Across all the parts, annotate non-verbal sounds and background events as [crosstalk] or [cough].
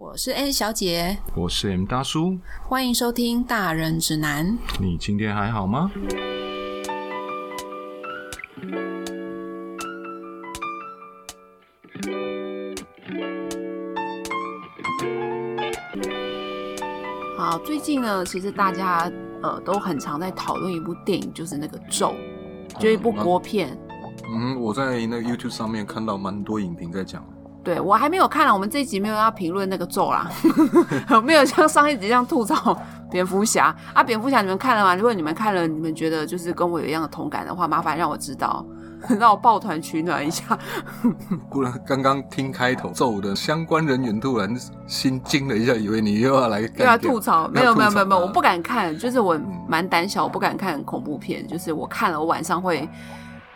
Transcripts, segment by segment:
我是 A 小姐，我是 M 大叔，欢迎收听《大人指南》。你今天还好吗？好，最近呢，其实大家呃都很常在讨论一部电影，就是那个《咒》，就一部国片。嗯，我在那个 YouTube 上面看到蛮多影评在讲。对我还没有看了，我们这一集没有要评论那个咒啦，[laughs] 没有像上一集这样吐槽蝙蝠侠啊。蝙蝠侠你们看了吗？如果你们看了，你们觉得就是跟我有一样的同感的话，麻烦让我知道，[laughs] 让我抱团取暖一下。[laughs] 不然刚刚听开头咒的相关人员突然心惊了一下，以为你又要来又要吐槽，没有没有没有没有，我不敢看，就是我蛮胆小，我不敢看恐怖片，就是我看了我晚上会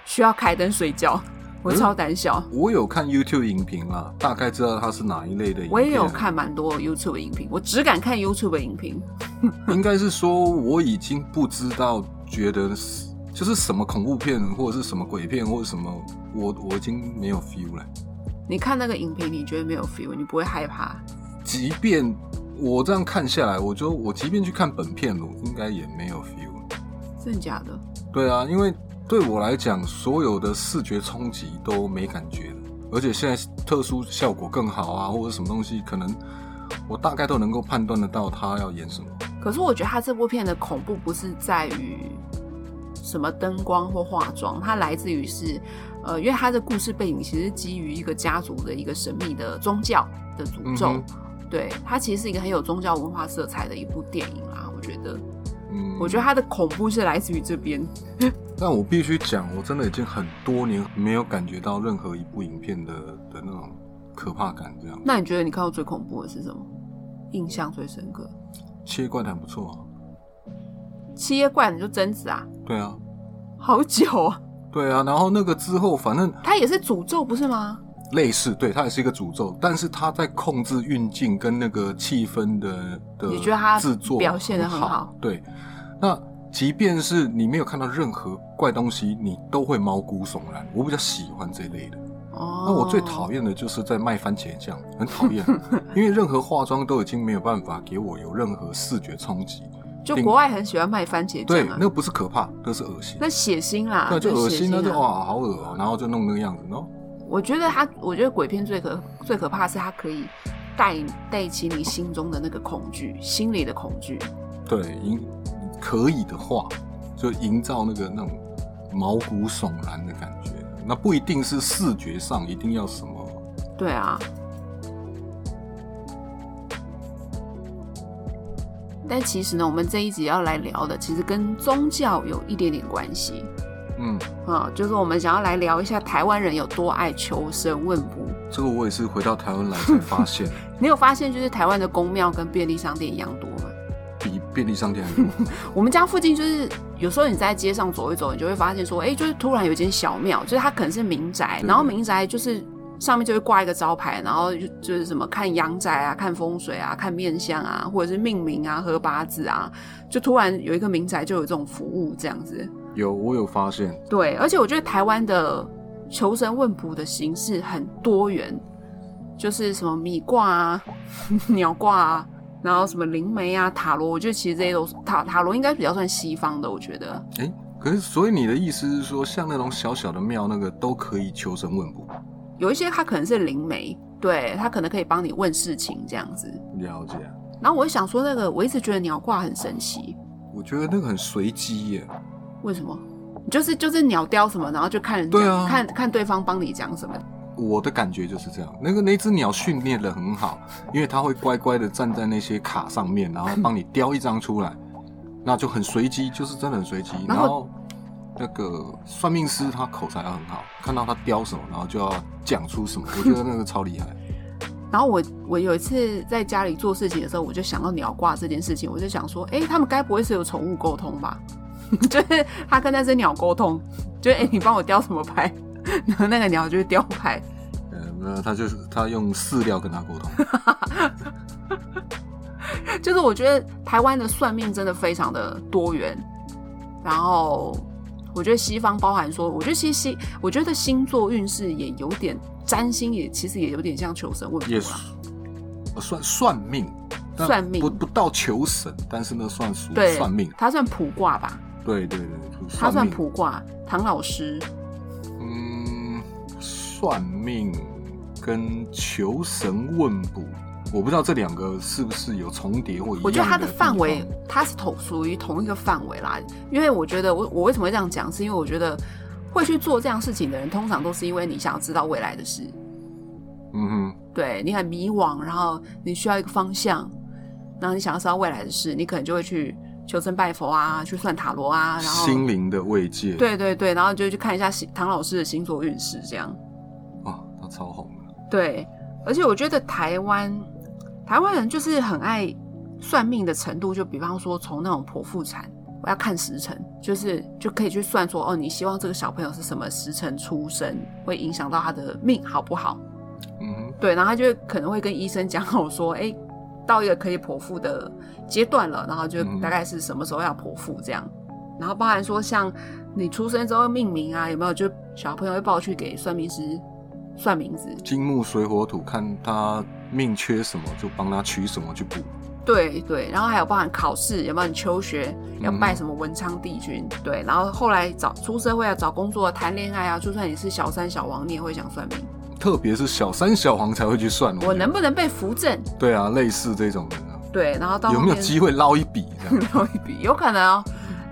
需要开灯睡觉。我超胆小，我有看 YouTube 影评啊，大概知道它是哪一类的。我也有看蛮多 YouTube 影评，我只敢看 YouTube 影评。[laughs] 应该是说我已经不知道，觉得是就是什么恐怖片或者是什么鬼片或者什么，我我已经没有 feel 了。你看那个影评，你觉得没有 feel，你不会害怕？即便我这样看下来，我觉得我即便去看本片我，应该也没有 feel。真的假的？对啊，因为。对我来讲，所有的视觉冲击都没感觉了，而且现在特殊效果更好啊，或者什么东西，可能我大概都能够判断得到他要演什么。可是我觉得他这部片的恐怖不是在于什么灯光或化妆，它来自于是，呃，因为他的故事背景其实基于一个家族的一个神秘的宗教的诅咒，对，它其实是一个很有宗教文化色彩的一部电影啦，我觉得。我觉得它的恐怖是来自于这边，但我必须讲，我真的已经很多年没有感觉到任何一部影片的的那种可怕感。这样，那你觉得你看到最恐怖的是什么？印象最深刻？七叶怪谈不错啊。七叶怪你就贞子啊？对啊。好久啊。对啊，然后那个之后，反正他也是诅咒，不是吗？类似，对，它也是一个诅咒，但是他在控制运镜跟那个气氛的的，你觉得他制作表现的很好？对。那即便是你没有看到任何怪东西，你都会毛骨悚然。我比较喜欢这类的。哦。那我最讨厌的就是在卖番茄酱，很讨厌，[laughs] 因为任何化妆都已经没有办法给我有任何视觉冲击。就国外很喜欢卖番茄酱。对，那不是可怕，那是恶心。那血腥啦。对，就恶心，那就哇，好恶哦，然后就弄那个样子喏。我觉得他，我觉得鬼片最可最可怕是它可以带带起你心中的那个恐惧，心里的恐惧。对，营可以的话，就营造那个那种毛骨悚然的感觉。那不一定是视觉上一定要什么。对啊。但其实呢，我们这一集要来聊的，其实跟宗教有一点点关系。嗯啊，就是我们想要来聊一下台湾人有多爱求神问卜。这个我也是回到台湾来才发现。[laughs] 你有发现就是台湾的公庙跟便利商店一样多便利商店。[laughs] 我们家附近就是有时候你在街上走一走，你就会发现说，哎，就是突然有一间小庙，就是它可能是民宅，然后民宅就是上面就会挂一个招牌，然后就就是什么看阳宅啊、看风水啊、看面相啊，或者是命名啊、合八字啊，就突然有一个民宅就有这种服务这样子。有，我有发现。对，而且我觉得台湾的求神问卜的形式很多元，就是什么米卦啊、[laughs] 鸟卦啊，然后什么灵媒啊、塔罗，我觉得其实这些都是塔塔罗应该比较算西方的，我觉得。哎，可是所以你的意思是说，像那种小小的庙，那个都可以求神问卜？有一些它可能是灵媒，对，它可能可以帮你问事情这样子。了解。然后我就想说，那个我一直觉得鸟卦很神奇。我觉得那个很随机耶。为什么？就是就是鸟雕什么，然后就看人家看看对方帮你讲什么。我的感觉就是这样。那个那只鸟训练的很好，因为它会乖乖的站在那些卡上面，然后帮你叼一张出来，那就很随机，就是真的很随机。然后那个算命师他口才很好，看到他叼什么，然后就要讲出什么。我觉得那个超厉害。[laughs] 然后我我有一次在家里做事情的时候，我就想到鸟挂这件事情，我就想说，哎，他们该不会是有宠物沟通吧？[laughs] 就是他跟那只鸟沟通，就是哎，你帮我叼什么牌，[laughs] 然后那个鸟就是叼牌。呃，那他就是他用饲料跟他沟通。[laughs] 就是我觉得台湾的算命真的非常的多元，然后我觉得西方包含说，我觉得其实星，我觉得星座运势也有点占星，也其实也有点像求神问卜呃算算命，算命不不到求神，但是呢算算命。他算卜卦吧？对对对，他算命。卜卦，唐老师。嗯，算命跟求神问卜，我不知道这两个是不是有重叠或一样我觉得它的范围，它是同属于同一个范围啦。因为我觉得我我为什么会这样讲，是因为我觉得会去做这样事情的人，通常都是因为你想要知道未来的事，嗯哼，对你很迷惘，然后你需要一个方向，然后你想要知道未来的事，你可能就会去求神拜佛啊，去算塔罗啊，然后心灵的慰藉。，对对对，然后就去看一下星唐老师的星座运势这样。啊，他超红的。对，而且我觉得台湾台湾人就是很爱算命的程度，就比方说从那种剖腹产，我要看时辰，就是就可以去算说，哦，你希望这个小朋友是什么时辰出生，会影响到他的命好不好？嗯，对，然后他就可能会跟医生讲好说，哎，到一个可以剖腹的阶段了，然后就大概是什么时候要剖腹这样。然后包含说像你出生之后命名啊，有没有就小朋友会抱去给算命师算名字，金木水火土，看他命缺什么就帮他取什么去补。对对，然后还有包含考试，有没有你求学要拜嗯什么文昌帝君？对，然后后来找出社会啊，找工作、谈恋爱啊，就算你是小三小王，你也会想算命，特别是小三小王才会去算。我能不能被扶正？对啊，类似这种人啊，对，然后到有没有机会捞一笔这样？[laughs] 有一笔，有可能哦。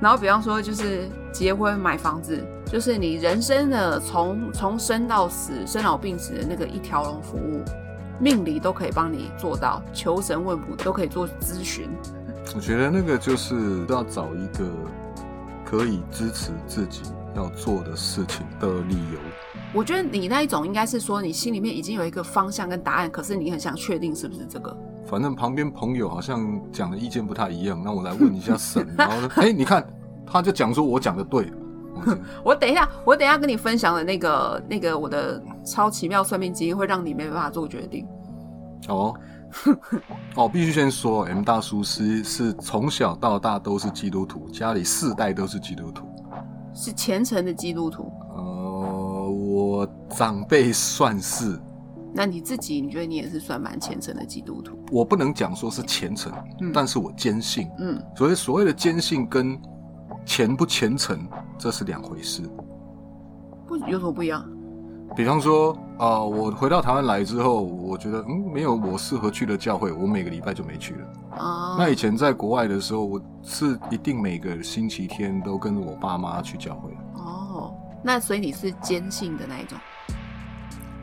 然后比方说就是结婚买房子，就是你人生的从从生到死、生老病死的那个一条龙服务，命理都可以帮你做到，求神问卜都可以做咨询。我觉得那个就是要找一个可以支持自己要做的事情的理由。我觉得你那一种应该是说，你心里面已经有一个方向跟答案，可是你很想确定是不是这个。反正旁边朋友好像讲的意见不太一样，那我来问一下神，[laughs] 然后呢，哎、你看，他就讲说我讲的对，[laughs] 我等一下，我等一下跟你分享的那个那个我的超奇妙算命经验，会让你没办法做决定。哦，[laughs] 哦，必须先说，M 大叔是是从小到大都是基督徒，家里世代都是基督徒。是虔诚的基督徒，呃，我长辈算是，那你自己，你觉得你也是算蛮虔诚的基督徒？我不能讲说是虔诚，嗯但是我坚信。嗯，所以所谓的坚信跟虔不虔诚，这是两回事。不有什么不一样？比方说，啊、我回到台湾来之后，我觉得嗯，没有我适合去的教会，我每个礼拜就没去了。啊，那以前在国外的时候，我是一定每个星期天都跟着我爸妈去教会，哦，那所以你是坚信的那一种，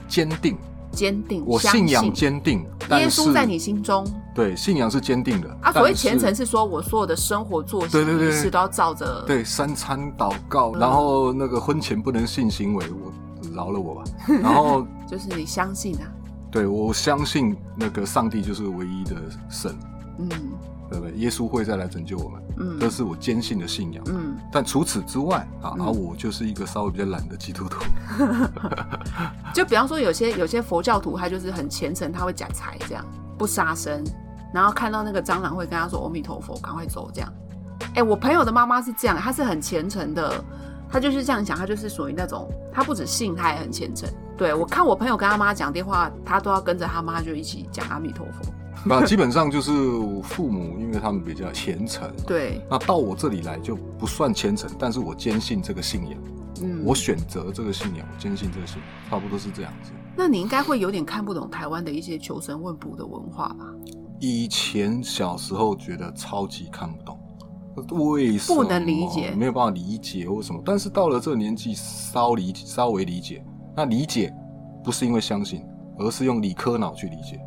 坚定，坚定，我信仰坚定，耶稣在你心中。对信仰是坚定的啊。所谓虔诚是说我所有的生活作息对对对。仪式都要照着，对三餐祷告，嗯。然后那个婚前不能性行为，我饶了我吧。[laughs] 然后就是你相信啊，对我相信那个上帝就是唯一的神，嗯对不对？耶稣会再来拯救我们，嗯这嗯是我坚信的信仰。嗯，但除此之外啊，嗯然后我就是一个稍微比较懒的基督徒。[laughs] 就比方说有些有些佛教徒他就是很虔诚，他会讲财这样不杀生，然后看到那个蟑螂会跟他说阿弥陀佛，赶快走这样。哎、我朋友的妈妈是这样，她是很虔诚的，她就是这样讲，她就是属于那种，她不止信，她也很虔诚。对我看我朋友跟他妈讲电话，他都要跟着他妈就一起讲阿弥陀佛。[laughs] 那基本上就是我父母，因为他们比较虔诚，对，那到我这里来就不算虔诚，但是我坚信这个信仰，嗯，我选择这个信仰，我坚信这个信仰，差不多是这样子。那你应该会有点看不懂台湾的一些求神问卜的文化吧？以前小时候觉得超级看不懂，为什么不能理解没有办法理解或什么。但是到了这个年纪，稍理稍微理解。那理解不是因为相信，而是用理科脑去理解。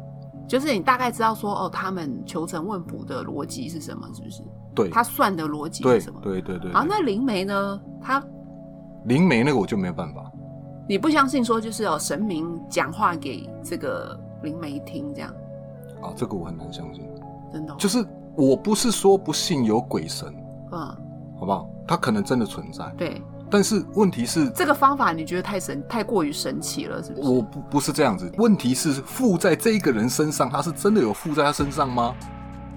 就是你大概知道说，哦，他们求神问卜的逻辑是什么，是不是？对，他算的逻辑是什么？对对对。好，对那灵媒呢？他灵媒那个我就没有办法。你不相信说就是哦神明讲话给这个灵媒听，这样啊，这个我很难相信。真的哦、就是我不是说不信有鬼神，嗯，好不好？他可能真的存在，对但是问题是，这个方法，你觉得太神太过于神奇了，是不是？我不不是这样子。问题是附在这一个人身上，他是真的有附在他身上吗？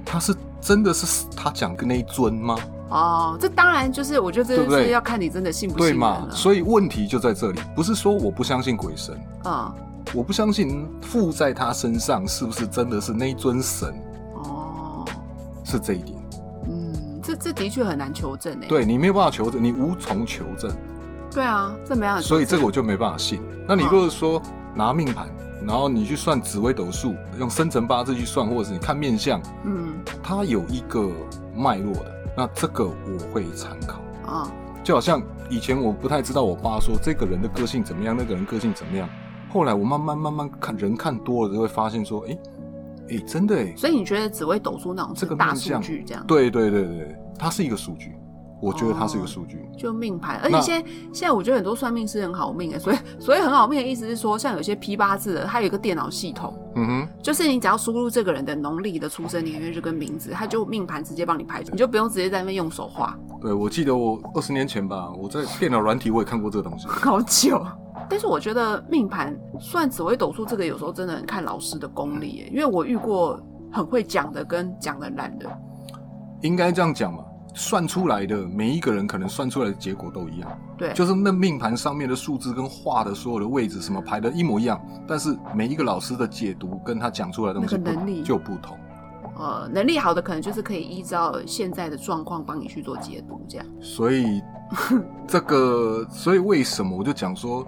他是真的是他讲的那一尊吗？哦，这当然就是我觉得这就是要看你真的信不信对嘛？所以问题就在这里，不是说我不相信鬼神，嗯，我不相信附在他身上是不是真的是那一尊神，哦，是这一点。嗯，这这的确很难求证诶。对你没有办法求证，你无从求证，对啊，这没办法。所以这个我就没办法信。那你如果说拿命盘，然后你去算紫微斗数，用生辰八字去算，或者是你看面相，嗯它有一个脉络的，那这个我会参考。啊，就好像以前我不太知道我爸说这个人的个性怎么样，那个人个性怎么样。后来我慢慢慢慢看人看多了，就会发现说，哎、哎、真的哎、所以你觉得紫微斗数那种这个大数据这样？对对对对，它是一个数据，我觉得它是一个数据。就命盘，而且现在现在我觉得很多算命师很好命哎，所以所以很好命的意思是说，像有些批八字的，它有一个电脑系统，嗯哼，就是你只要输入这个人的农历的出生年月日跟名字，它就命盘直接帮你排出，你就不用直接在那边用手画，对，我记得我二十年前吧，我在电脑软体我也看过这个东西。好久。但是我觉得命盘算紫微斗数这个有时候真的很看老师的功力耶，因为我遇过很会讲的跟讲的烂的，应该这样讲嘛，算出来的每一个人可能算出来的结果都一样，对，就是那命盘上面的数字跟画的所有的位置什么排的一模一样，但是每一个老师的解读跟他讲出来的东西那个能力就不同。呃能力好的可能就是可以依照现在的状况帮你去做解读，这样。所以 [laughs] 这个，所以为什么我就讲说，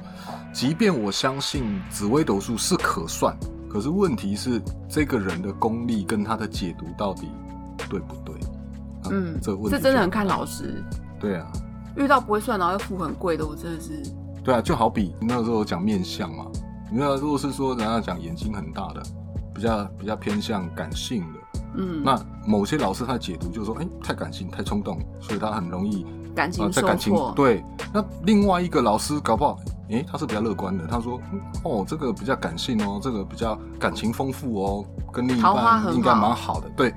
即便我相信紫微斗数是可算，可是问题是这个人的功力跟他的解读到底对不对？啊嗯，这个问题这真的很看老师。对啊，遇到不会算，然后又付很贵的，我真的是对啊，就好比那时候讲面相嘛，你那如果是说人家讲眼睛很大的，比较比较偏向感性的，嗯，那某些老师他的解读就是说，哎、太感性、太冲动，所以他很容易啊感情受在感情挫。对。那另外一个老师搞不好，诶、他是比较乐观的，他说，嗯哦，这个比较感性哦，这个比较感情丰富哦，跟另一半应该蛮好的。对，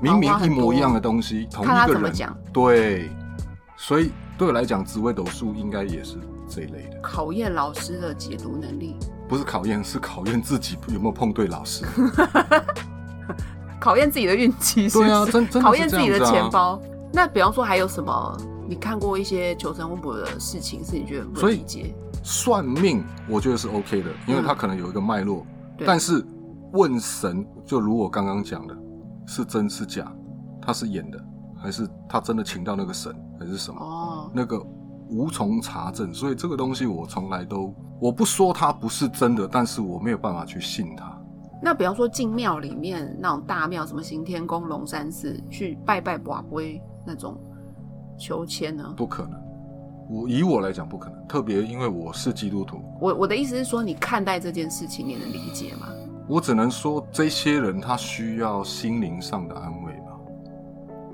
明明一模一样的东西，同一个人，对。所以对我来讲，紫微斗数应该也是这一类的，考验老师的解读能力，不是考验，是考验自己有没有碰对老师。[laughs] 考验自己的运气是不是，对啊，真真 [laughs] 考验自己的钱包。那比方说还有什么？你看过一些求神问卜的事情，是你觉得不理解？算命，我觉得是 OK 的，因为它可能有一个脉络。嗯但是问神，就如我刚刚讲的，是真是假，他是演的，还是他真的请到那个神，还是什么？哦，那个无从查证，所以这个东西我从来都，我不说它不是真的，但是我没有办法去信它。那比方说进庙里面那种大庙，什么行天宫、龙山寺去拜拜寡龟那种求签呢？不可能，我以我来讲不可能，特别因为我是基督徒，我我的意思是说，你看待这件事情，你能理解吗？我只能说这些人他需要心灵上的安慰吧。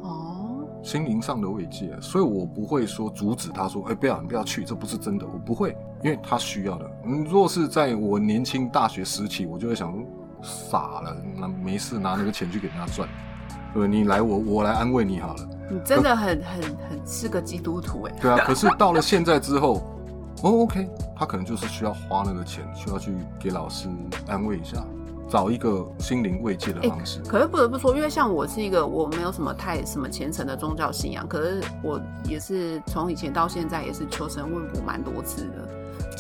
哦，心灵上的慰藉，所以我不会说阻止他说，哎、不要，你不要去，这不是真的，我不会，因为他需要的。嗯，若是在我年轻大学时期，我就会想说，傻了，那没事拿那个钱去给人家赚，对，你来我我来安慰你好了，你真的很很很是个基督徒哎。对啊。可是到了现在之后，哦，OK，他可能就是需要花那个钱，需要去给老师安慰一下，找一个心灵慰藉的方式。可是不得不说，因为像我是一个我没有什么太什么虔诚的宗教信仰，可是我也是从以前到现在也是求神问卜蛮多次的。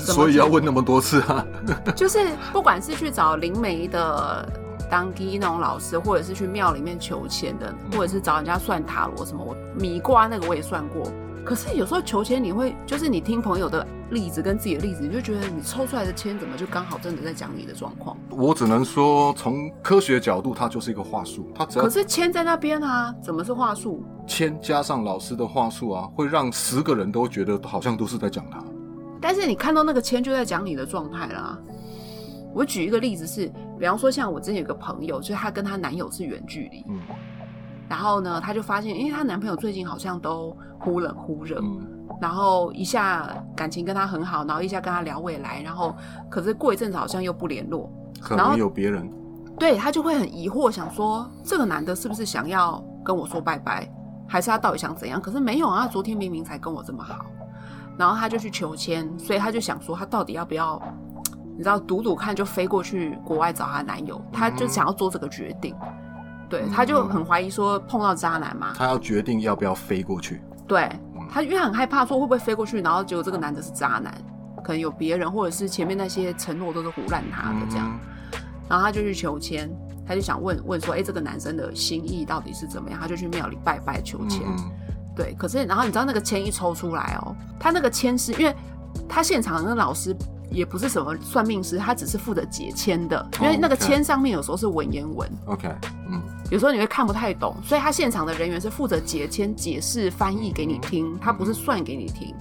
所以要问那么多次啊？[laughs] 就是不管是去找灵媒的当机那种老师，或者是去庙里面求签的，或者是找人家算塔罗什么，我米卦那个我也算过。可是有时候求签，你会就是你听朋友的例子跟自己的例子，你就觉得你抽出来的签怎么就刚好真的在讲你的状况？我只能说，从科学角度，它就是一个话术，它只要可是签在那边啊，怎么是话术？签加上老师的话术啊，会让十个人都觉得好像都是在讲他。但是你看到那个签就在讲你的状态啦。我举一个例子是，比方说像我之前有个朋友，就是她跟她男友是远距离，嗯。然后呢，她就发现，因为她男朋友最近好像都忽冷忽热，嗯。然后一下感情跟她很好，然后一下跟她聊未来，然后可是过一阵子好像又不联络，可能有别人，对她就会很疑惑，想说这个男的是不是想要跟我说拜拜，还是他到底想怎样？可是没有啊，他昨天明明才跟我这么好，然后他就去求签，所以他就想说，他到底要不要，你知道赌赌看，就飞过去国外找她男友，他就想要做这个决定。对，他就很怀疑说碰到渣男嘛，他要决定要不要飞过去。对嗯她因为她很害怕说会不会飞过去，然后结果这个男的是渣男，可能有别人，或者是前面那些承诺都是胡乱他的这样。嗯然后他就去求签，他就想问问说，哎，这个男生的心意到底是怎么样？他就去庙里拜拜求签。对，可是然后你知道那个签一抽出来哦，他那个签是因为他现场那个老师也不是什么算命师，他只是负责解签的，因为那个签上面有时候是文言文，，OK，嗯有时候你会看不太懂，所以他现场的人员是负责解签、解释、翻译给你听，他不是算给你听。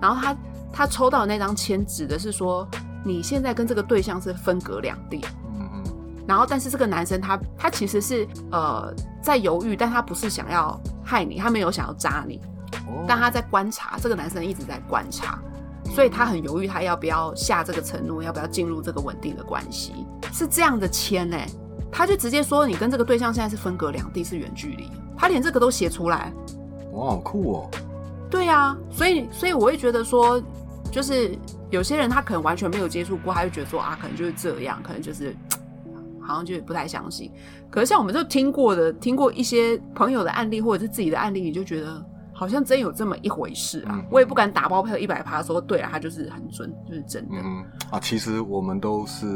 然后他他抽到的那张签指的是说，你现在跟这个对象是分隔两地。嗯嗯然后，但是这个男生他他其实是呃在犹豫，但他不是想要害你，他没有想要扎你，哦但他在观察，这个男生一直在观察，所以他很犹豫，他要不要下这个承诺，要不要进入这个稳定的关系，是这样的签呢、他就直接说你跟这个对象现在是分隔两地，是远距离，他连这个都写出来。哇，好酷哦！对啊，所以所以我会觉得说，就是有些人他可能完全没有接触过，他就觉得说啊，可能就是这样，可能就是好像就不太相信。可是像我们就听过的，听过一些朋友的案例或者是自己的案例，你就觉得好像真有这么一回事啊。嗯我也不敢打包票一百趴说对啊，他就是很准，就是真的。嗯啊，其实我们都是，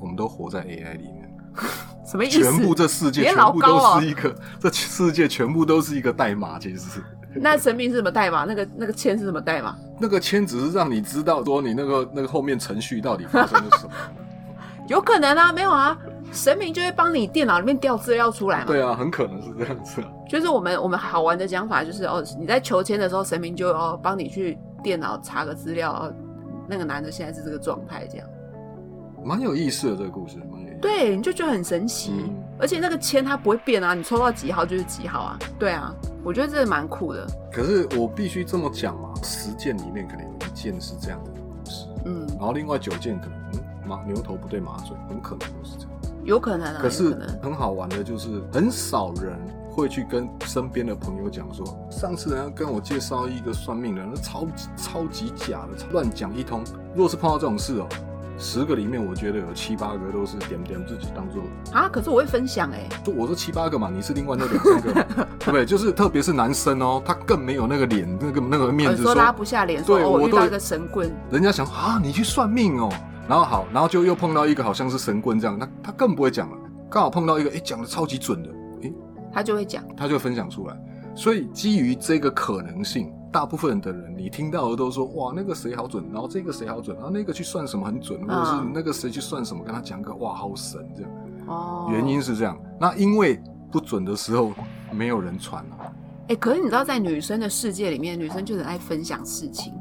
我们都活在 AI 里面，[laughs] 什么意思？全部这世界全部都是一个，[laughs] 这世界全部都是一个代码，其实是。那神明是什么代码？那个那个签是什么代码？那个签只是让你知道说你那个那个后面程序到底发生了什么。[laughs] 有可能啊，没有啊，神明就会帮你电脑里面调资料出来嘛。对啊，很可能是这样子啊。就是我们我们好玩的讲法就是哦，你在求签的时候，神明就哦帮你去电脑查个资料，哦，那个男的现在是这个状态，这样，蛮有意思的这个故事，蛮有意思。对，你就觉得很神奇，嗯而且那个签它不会变啊，你抽到几号就是几号啊，对啊，我觉得这个蛮酷的，可是我必须这么讲嘛，十件里面可能有一件是这样的故事，嗯，然后另外九件可能嗯马牛头不对马嘴，很可能都是这样。有可能啊，可是可，很好玩的就是，很少人会去跟身边的朋友讲说，上次人家跟我介绍一个算命的，那超级超级假的，乱讲一通。如果是碰到这种事哦、十个里面我觉得有七八个都是点点自己当做，啊，可是我会分享哎、就我说七八个嘛，你是另外那两三个嘛，[laughs] 对不对？就是特别是男生哦、他更没有那个脸，那个那个面子有时候拉不下脸，说对我都哦我遇到一个神棍，人家想啊，你去算命哦，然后好，然后就又碰到一个好像是神棍这样，那他更不会讲了。刚好碰到一个，哎，讲的超级准的，哎，他就会讲，他就分享出来。所以基于这个可能性，大部分的人你听到的都说哇那个谁好准，然后这个谁好准，然后那个去算什么很准，或者是嗯那个谁去算什么，跟他讲个哇好神这样。哦，原因是这样，那因为不准的时候没有人传啊。哎、可是你知道，在女生的世界里面，女生就很爱分享事情，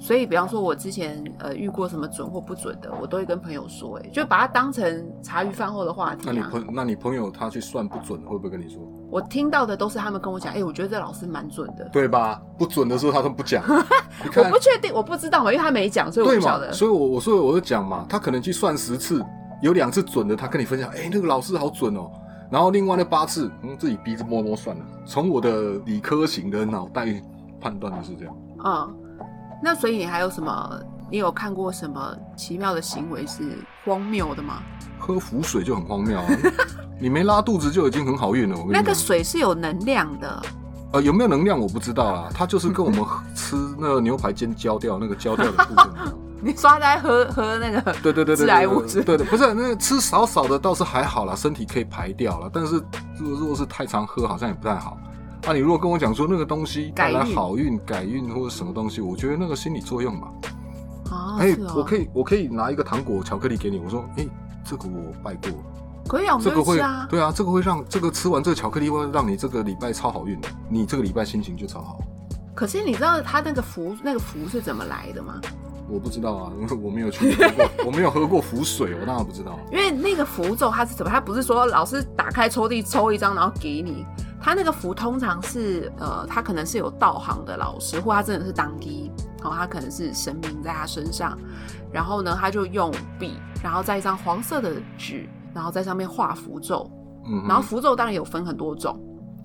所以比方说，我之前呃遇过什么准或不准的，我都会跟朋友说、哎，就把它当成茶余饭后的话题啊。那你朋那你朋友他去算不准，会不会跟你说？我听到的都是他们跟我讲，哎、我觉得这老师蛮准的。对吧？不准的时候他都不讲，[laughs] 我不确定，我不知道嘛，因为他没讲，所以我晓得。所以我我所以我就讲嘛，他可能去算十次，有两次准的，他跟你分享，哎、那个老师好准哦。然后另外那八次，嗯，自己鼻子摸摸算了。从我的理科型的脑袋判断的是这样。嗯，那所以你还有什么？你有看过什么奇妙的行为是荒谬的吗？喝浮水就很荒谬啊！你没拉肚子就已经很好运了。我跟你讲，那个水是有能量的，呃有没有能量我不知道啊，它就是跟我们 [laughs] 吃那个牛排煎焦掉那个焦掉的部分。[laughs] 你刷在喝喝那个，对对对对致对癌物质对对，不是那个吃少少的倒是还好啦，身体可以排掉了。但是如果如果是太常喝，好像也不太好。啊，你如果跟我讲说那个东西带来好运、改运或者什么东西，我觉得那个心理作用吧。啊，哎、是哦，我可以我可以拿一个糖果巧克力给你，我说，哎、这个我拜过，可以啊，我们这个会啊。对啊，这个会让这个吃完这个巧克力会让你这个礼拜超好运的，你这个礼拜心情就超好。可是你知道他那个符那个符是怎么来的吗？我不知道啊，因 [laughs] 为我没有去喝过，[laughs] 我没有喝过符水，我当然不知道。因为那个符咒它是怎么？它不是说老师打开抽屉抽一张然后给你，它那个符通常是呃，他可能是有道行的老师，或他真的是当机，哦，他可能是神明在他身上，然后呢，他就用笔，然后在一张黄色的纸，然后在上面画符咒，嗯，然后符咒当然有分很多种，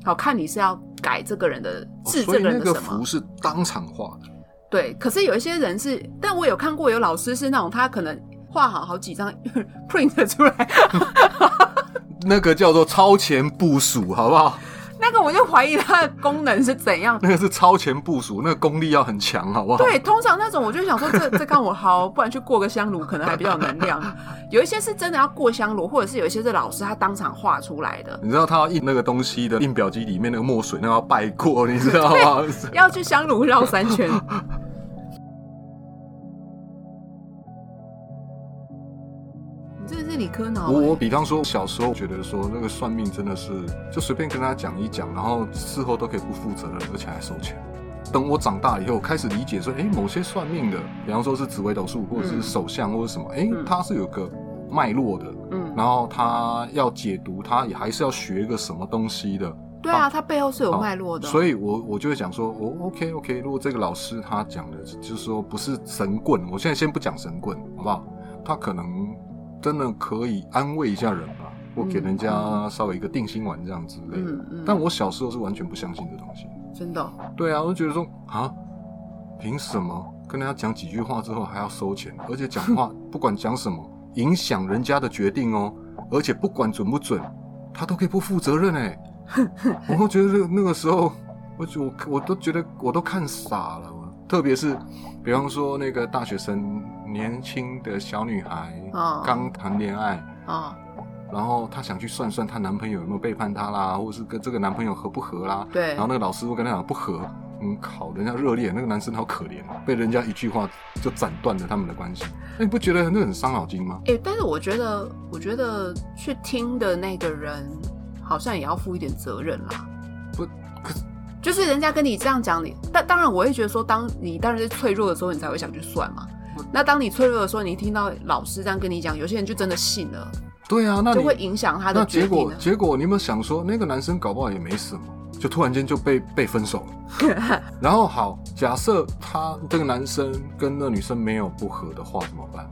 好看你是要改这个人的哦治这个个人的什么符。是当场画的。对，可是有一些人是，但我有看过有老师是那种他可能画好好几张 [laughs] print 出来，[laughs] 那个叫做超前部署，好不好？那个我就怀疑它的功能是怎样。那个是超前部署，那个功力要很强，好不好？对，通常那种我就想说，[laughs] 这这干我好，不然去过个香炉可能还比较有能量。[laughs] 有一些是真的要过香炉，或者是有一些是老师他当场画出来的。你知道他要印那个东西的印表机里面那个墨水，那个要拜过，你知道吗？要去香炉绕三圈。[laughs] 是理科脑欸。我我比方说小时候觉得说那个算命真的是就随便跟他讲一讲，然后事后都可以不负责任，而且还收钱。等我长大以后，开始理解说，哎、某些算命的，比方说是紫微斗数，或者是嗯手相，或者什么，哎、嗯它是有个脉络的，嗯，然后他要解读，他也还是要学一个什么东西的。对啊，它背后是有脉络的。所以我我就会讲说，我 OK OK，如果这个老师他讲的就是说不是神棍，我现在先不讲神棍，好不好？他可能真的可以安慰一下人吧，或给人家稍微一个定心丸这样之类的。嗯嗯但我小时候是完全不相信这东西。真的哦、对啊，我就觉得说啊，凭什么跟人家讲几句话之后还要收钱？而且讲话 [laughs] 不管讲什么，影响人家的决定哦，而且不管准不准，他都可以不负责任哎。[laughs] 我会觉得那个那个时候，我就我我都觉得我都看傻了，特别是比方说那个大学生，年轻的小女孩哦刚谈恋爱。啊、然后她想去算算她男朋友有没有背叛她啦，或者是跟这个男朋友合不合啦。对然后那个老师会跟她讲不合，嗯，靠，人家热恋，那个男生好可怜，被人家一句话就斩断了他们的关系。那你不觉得那很伤脑筋吗？哎、但是我觉得，我觉得去听的那个人好像也要负一点责任啦。就是人家跟你这样讲，你但当然我会觉得说，当你当然是脆弱的时候，你才会想去算嘛。那当你脆弱的时候，你听到老师这样跟你讲，有些人就真的信了，对啊，那就会影响他的决结果。结果你有没有想说，那个男生搞不好也没什么，就突然间就被被分手了。[laughs] 然后好，假设他这个男生跟那女生没有不和的话，怎么办？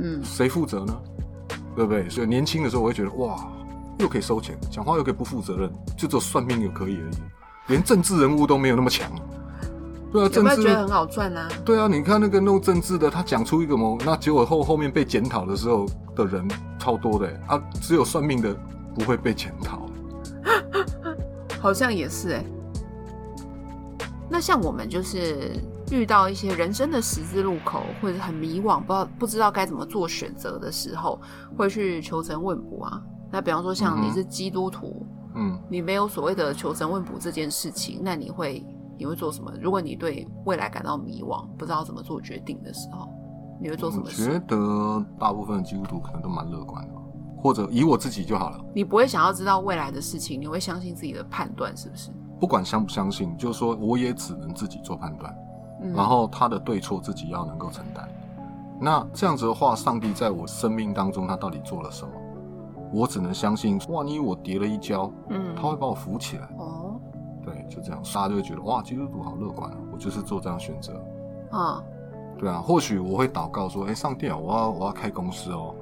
嗯，谁负责呢？对不对？所以年轻的时候我会觉得哇，又可以收钱，讲话又可以不负责任，就只有算命又可以而已，连政治人物都没有那么强。对啊，有政治觉得很好赚啊？对啊，你看那个弄政治的，他讲出一个某，那结果后后面被检讨的时候的人超多的啊，只有算命的不会被检讨。[laughs] 好像也是哎、那像我们就是遇到一些人生的十字路口，或者很迷惘，不知道不知道该怎么做选择的时候，会去求神问卜啊。那比方说，像你是基督徒，嗯，你没有所谓的求神问卜这件事情，那你会你会做什么？如果你对未来感到迷惘，不知道怎么做决定的时候，你会做什我觉？得大部分的基督徒可能都蛮乐观的，或者以我自己就好了。你不会想要知道未来的事情，你会相信自己的判断，是不是？不管相不相信，就是说我也只能自己做判断。嗯，然后他的对错自己要能够承担。那这样子的话，上帝在我生命当中他到底做了什么？我只能相信，万一我跌了一跤，嗯他会把我扶起来。哦，对，就这样，大家就会觉得哇，基督徒好乐观啊！我就是做这样选择。啊对啊，或许我会祷告说，哎，上帝啊，我要我要开公司哦，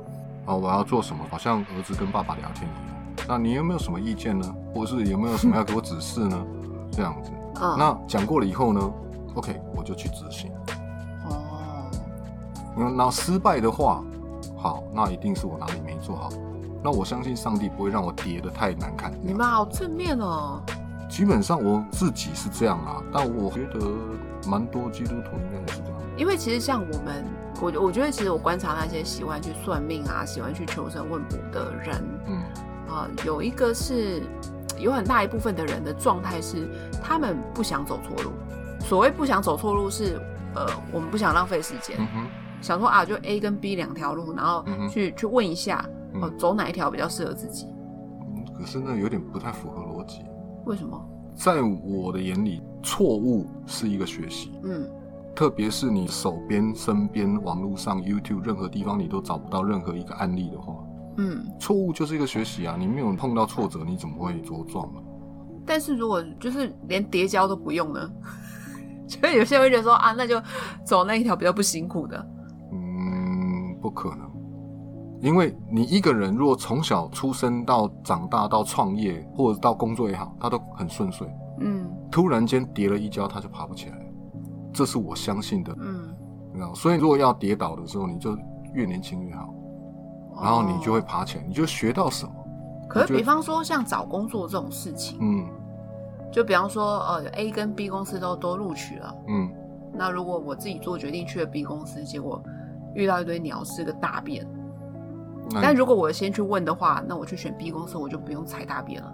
啊，我要做什么？好像儿子跟爸爸聊天一样。那你有没有什么意见呢？或是有没有什么要给我指示呢？[laughs] 这样子。嗯，那讲过了以后呢，OK，我就去执行。哦，嗯，那失败的话，好，那一定是我哪里没做好。那我相信上帝不会让我跌得太难看。你们好正面哦。基本上我自己是这样啊，但我觉得蛮多基督徒应该也是这样。因为其实像我们，我我觉得其实我观察那些喜欢去算命啊，喜欢去求神问卜的人，嗯啊、有一个是有很大一部分的人的状态是，他们不想走错路。所谓不想走错路是，呃，我们不想浪费时间，嗯，想说啊，就 A 跟 B 两条路，然后去、去问一下，哦、嗯走哪一条比较适合自己？嗯可是那有点不太符合逻辑。为什么？在我的眼里，错误是一个学习，嗯特别是你手边、身边、网络上、YouTube 任何地方你都找不到任何一个案例的话，嗯。错误就是一个学习啊！你没有碰到挫折，你怎么会茁壮呢？但是如果就是连叠交都不用呢？[laughs] 所以有些人会觉得说啊，那就走那一条比较不辛苦的。嗯，不可能，因为你一个人如果从小出生到长大到创业或者到工作也好，他都很顺遂，嗯突然间跌了一跤，他就爬不起来了，这是我相信的，嗯，你知道？所以如果要跌倒的时候，你就越年轻越好，然后你就会哦。爬起来，你就学到什么。可是，比方说像找工作这种事情，嗯，就比方说，呃，A 跟 B 公司都都录取了，嗯，那如果我自己做决定去了 B 公司，结果遇到一堆鸟是个大便，那但如果我先去问的话，那我去选 B 公司，我就不用踩大便了。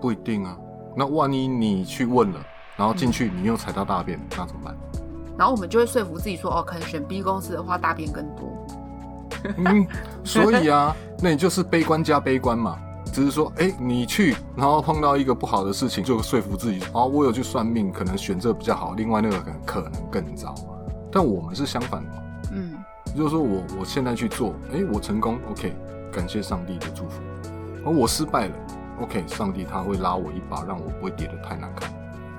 不一定啊。那万一你去问了，然后进去嗯你又踩到大便，那怎么办？然后我们就会说服自己说，哦，可能选 B 公司的话，大便更多。嗯，所以啊，那你就是悲观加悲观嘛。只是说，哎、你去，然后碰到一个不好的事情，就说服自己，哦，我有去算命，可能选这比较好，另外那个可能可能更糟。但我们是相反就是说我我现在去做，哎、我成功，OK，感谢上帝的祝福。而我失败了，OK，上帝他会拉我一把，让我不会跌得太难看。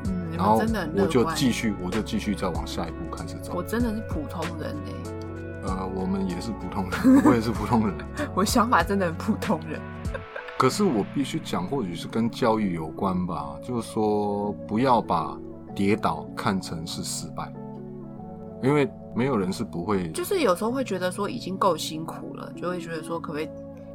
嗯，然后我就。继续，我就继续再往下一步开始走我。真的是普通人哎、呃，我们也是普通人，我也是普通人。[laughs] 我想法真的很普通人。[laughs] 可是我必须讲，或许是跟教育有关吧，就是说不要把跌倒看成是失败，因为没有人是不会。就是有时候会觉得说已经够辛苦了，就会觉得说可不可以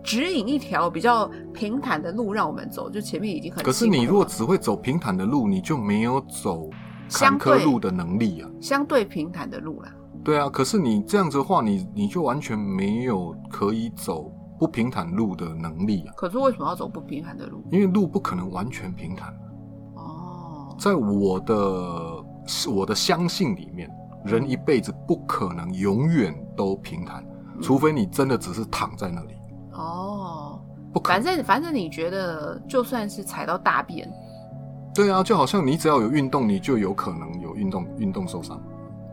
指引一条比较平坦的路让我们走？就前面已经很可是你如果只会走平坦的路，你就没有走坎坷路的能力啊。相对平坦的路啦，对啊，可是你这样子的话，你你就完全没有可以走不平坦路的能力啊，可是为什么要走不平坦的路？因为路不可能完全平坦。哦，在我的我的相信里面，人一辈子不可能永远都平坦，嗯。除非你真的只是躺在那里，哦，不可能。反正反正你觉得就算是踩到大便，对啊，就好像你只要有运动，你就有可能有运动运动受伤，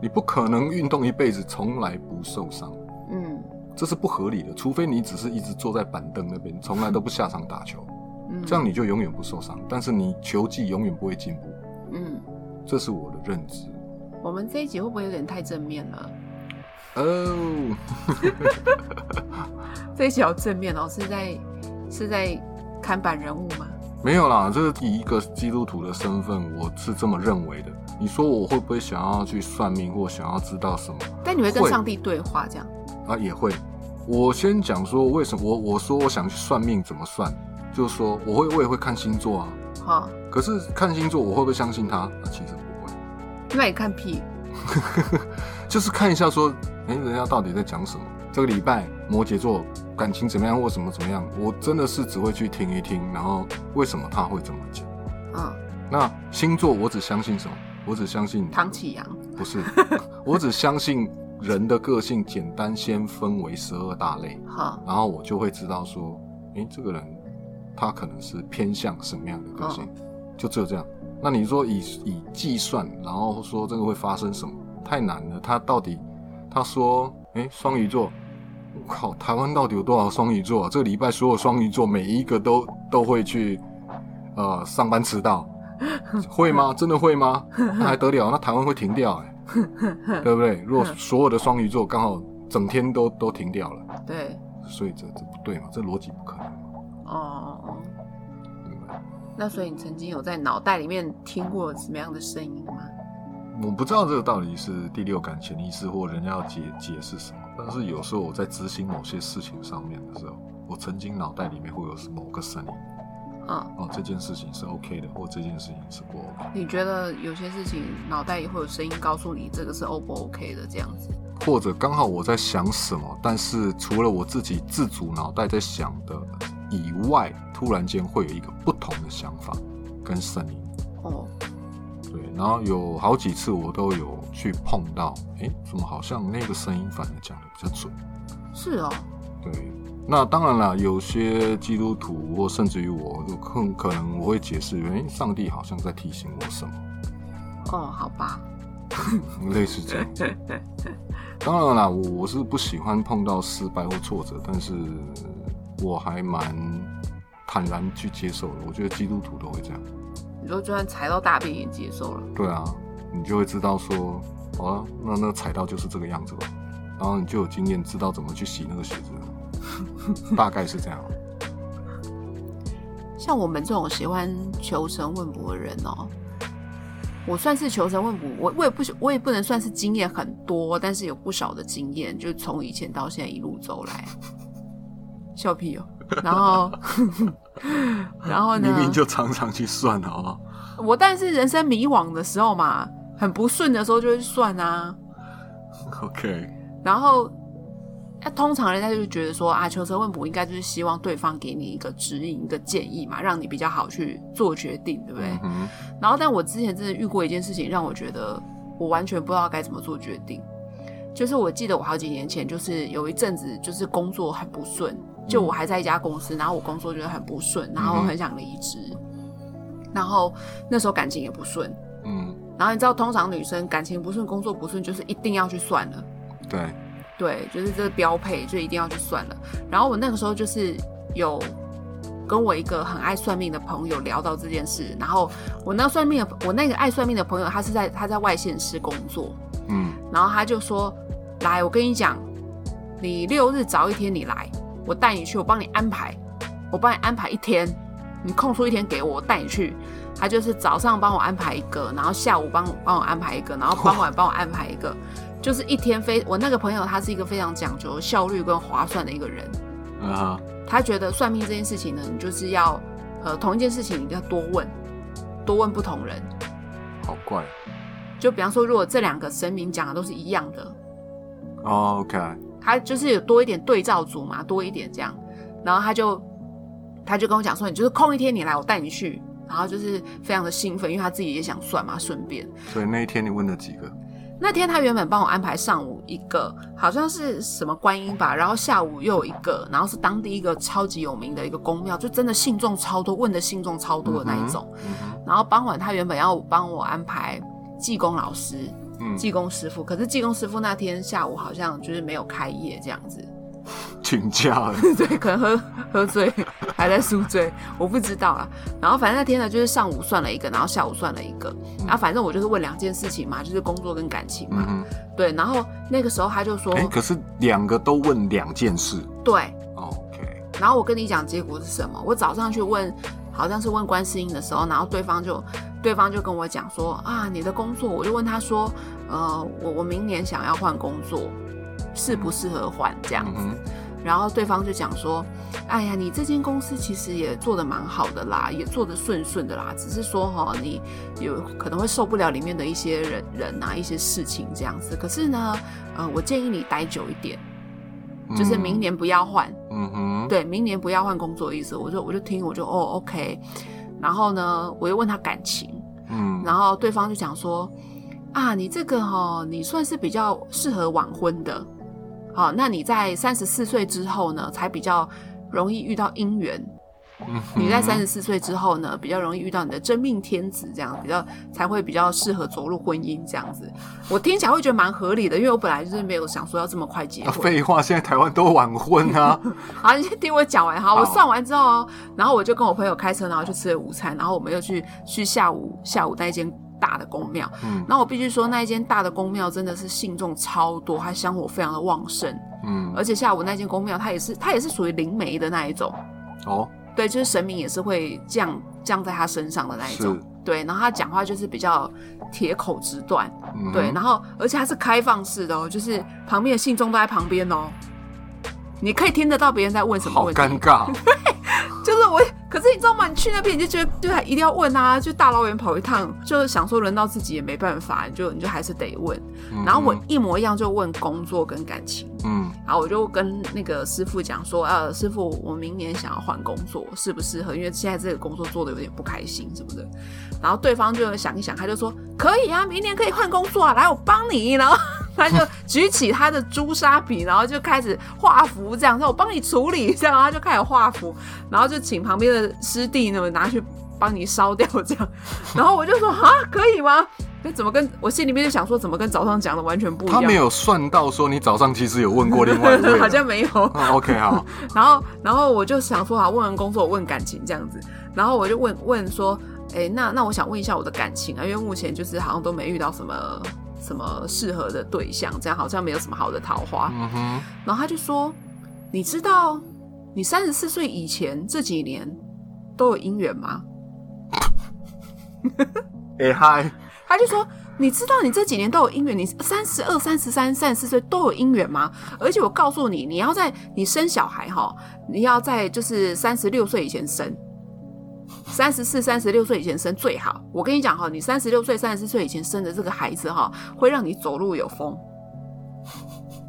你不可能运动一辈子从来不受伤，嗯。这是不合理的。除非你只是一直坐在板凳那边，从来都不下场打球，[laughs] 嗯，这样你就永远不受伤，但是你球技永远不会进步，嗯，这是我的认知。我们这一集会不会有点太正面了？哦，[laughs] 这一集好正面哦，是在是在看板人物吗？没有啦，这是以一个基督徒的身份，我是这么认为的。你说我会不会想要去算命，或想要知道什么但你会跟上帝对话这样？啊？也会。我先讲说为什么我我说我想去算命怎么算，就是说我会我也会看星座啊。哈，可是看星座我会不会相信他？啊，其实那你看屁？[laughs] 就是看一下说，哎、人家到底在讲什么。这个礼拜摩羯座感情怎么样，或什么怎么样，我真的是只会去听一听，然后为什么他会这么讲。嗯，那星座我只相信什么？我只相信唐启阳。不是，[laughs] 我只相信人的个性简单先分为十二大类，哈，然后我就会知道说，诶，这个人他可能是偏向什么样的个性，就只有这样。那你说以以计算，然后说这个会发生什么，太难了。他到底他说，诶，双鱼座，我靠，台湾到底有多少双鱼座、啊？这个礼拜所有双鱼座每一个都都会去呃上班迟到。[laughs] 会吗？真的会吗？那还得了？那台湾会停掉哎、对不对？[laughs] 如果所有的双鱼座刚好整天都都停掉了，对，所以这这不对嘛？这逻辑不可能，哦？那所以你曾经有在脑袋里面听过什么样的声音吗？我不知道这个到底是第六感潜意识或人家要解解释什么，但是有时候我在执行某些事情上面的时候，我曾经脑袋里面会有某个声音，嗯，哦，这件事情是 OK 的，或这件事情是不 OK，你觉得有些事情脑袋里会有声音告诉你这个是 O 不 OK 的这样子？或者刚好我在想什么，但是除了我自己自主脑袋在想的以外，突然间会有一个不同的想法跟声音。哦，对，然后有好几次我都有去碰到，诶，怎么好像那个声音反而讲的比较准？是哦，对，那当然了，有些基督徒或甚至于我，就更可能我会解释，原因上帝好像在提醒我什么，哦，好吧，类似这样子。[laughs] 当然啦，我我是不喜欢碰到失败或挫折，但是我还蛮坦然去接受的。我觉得基督徒都会这样。你说就算踩到大便也接受了，对啊，你就会知道说，好了，那那踩到就是这个样子了，然后你就有经验，知道怎么去洗那个鞋子了，[laughs] 大概是这样。像我们这种喜欢求神问卜的人哦，我算是求神问卜，我我也不我也不能算是经验很多，但是有不少的经验，就从以前到现在一路走来。笑屁哦！然后，[laughs] 然后呢？明明就常常去算，好不好？我但是人生迷惘的时候嘛，很不顺的时候就会算啊。OK，然后，那通常人家就觉得说啊，求神问卜应该就是希望对方给你一个指引、一个建议嘛，让你比较好去做决定，对不对？嗯，然后，但我之前真的遇过一件事情，让我觉得我完全不知道该怎么做决定。就是我记得我好几年前，就是有一阵子就是工作很不顺，就我还在一家公司，然后我工作觉得很不顺，然后很想离职，然后那时候感情也不顺，嗯，然后你知道，通常女生感情不顺、工作不顺，就是一定要去算了。对，对，就是这是标配，就一定要去算了。然后我那个时候就是有跟我一个很爱算命的朋友聊到这件事，然后我那算命的，我那个爱算命的朋友，他是在他在外县市工作，嗯，然后他就说：“来，我跟你讲，你六日早一天你来，我带你去，我帮你安排，我帮你安排一天，你空出一天给我，我带你去。”他就是早上帮我安排一个，然后下午帮帮我安排一个，然后傍晚帮我安排一个，就是一天非我那个朋友他是一个非常讲究效率跟划算的一个人，啊，他觉得算命这件事情呢，你就是要呃同一件事情你要多问，多问不同人。好怪就比方说，如果这两个神明讲的都是一样的，哦，OK，他就是有多一点对照组嘛，多一点这样，然后他就他就跟我讲说，你就是空一天你来，我带你去，然后就是非常的兴奋，因为他自己也想算嘛，顺便。所以那一天你问了几个？那天他原本帮我安排上午一个，好像是什么观音吧，然后下午又有一个，然后是当地一个超级有名的一个宫庙，就真的信众超多，问的信众超多的那一种。然后傍晚他原本要帮我安排济公老师、嗯，济公师傅，可是济公师傅那天下午好像就是没有开业这样子，[laughs] 请假了，[laughs] 对，可能喝喝醉，还在宿醉，我不知道啊。然后反正那天呢，就是上午算了一个，然后下午算了一个，然后反正我就是问两件事情嘛，就是工作跟感情嘛，嗯对。然后那个时候他就说可是两个都问两件事对。哦，OK，然后我跟你讲结果是什么？我早上去问，好像是问观世音的时候，然后对方就对方就跟我讲说啊，你的工作，我就问他说，呃，我我明年想要换工作，适不适合换这样子？嗯，然后对方就讲说，哎呀，你这间公司其实也做得蛮好的啦，也做得顺顺的啦，只是说哈、你有可能会受不了里面的一些人人啊，一些事情这样子。可是呢，呃，我建议你待久一点，就是明年不要换。嗯哼，对，明年不要换工作的意思。我就我就听，我就哦 OK。然后呢，我又问他感情，嗯，然后对方就讲说啊，你这个哈、你算是比较适合晚婚的，好，那你在三十四岁之后呢，才比较容易遇到姻缘。嗯你在三十四岁之后呢，比较容易遇到你的真命天子，这样比较才会比较适合走入婚姻这样子。我听起来会觉得蛮合理的，因为我本来就是没有想说要这么快结啊婚。废话，现在台湾都晚婚啊，[laughs] 好，你先听我讲完。哈，我算完之后哦，然后我就跟我朋友开车，然后去吃了午餐，然后我们又去去下午下午那一间大的宫庙。嗯然后我必须说，那一间大的宫庙真的是信众超多，它香火非常的旺盛，嗯，而且下午那间宫庙它也是它也是属于灵媒的那一种，哦，对，就是神明也是会降降在他身上的那一种。对，然后他讲话就是比较铁口直断，嗯对，然后而且他是开放式的哦，就是旁边的信众都在旁边哦，你可以听得到别人在问什么好问题。好尴尬，[laughs] 就是我，可是你知道吗？你去那边你就觉得，就还一定要问啊，就大老远跑一趟，就是想说轮到自己也没办法，你就你就还是得问。嗯然后我一模一样就问工作跟感情，嗯然后我就跟那个师傅讲说，呃，师傅，我明年想要换工作，适不适合？因为现在这个工作做的有点不开心什么的。然后对方就想一想，他就说可以啊，明年可以换工作啊，来我帮你。然后他就 [laughs] 举起他的朱砂笔，然后就开始画符，这样说我帮你处理，这样他就开始画符，然后就请旁边的师弟呢拿去帮你烧掉，这样。然后我就说啊，可以吗？那怎么跟我心里面就想说，怎么跟早上讲的完全不一样？他没有算到说你早上其实有问过另外一位，[laughs] 好像没有。嗯 OK 好，[laughs] 然后，然后我就想说，好，问完工作，我问感情这样子。然后我就问问说，哎，那那我想问一下我的感情啊，因为目前就是好像都没遇到什么什么适合的对象，这样好像没有什么好的桃花。嗯哼，然后他就说，你知道你三十四岁以前这几年都有姻缘吗？[laughs] 哎嗨，他就说，你知道你这几年都有姻缘，你三十二、三十三、三十四岁都有姻缘吗？而且我告诉你，你要在你生小孩哈，你要在就是三十六岁以前生，三十四、三十六岁以前生最好。我跟你讲哈，你三十六岁、三十四岁以前生的这个孩子哈，会让你走路有风。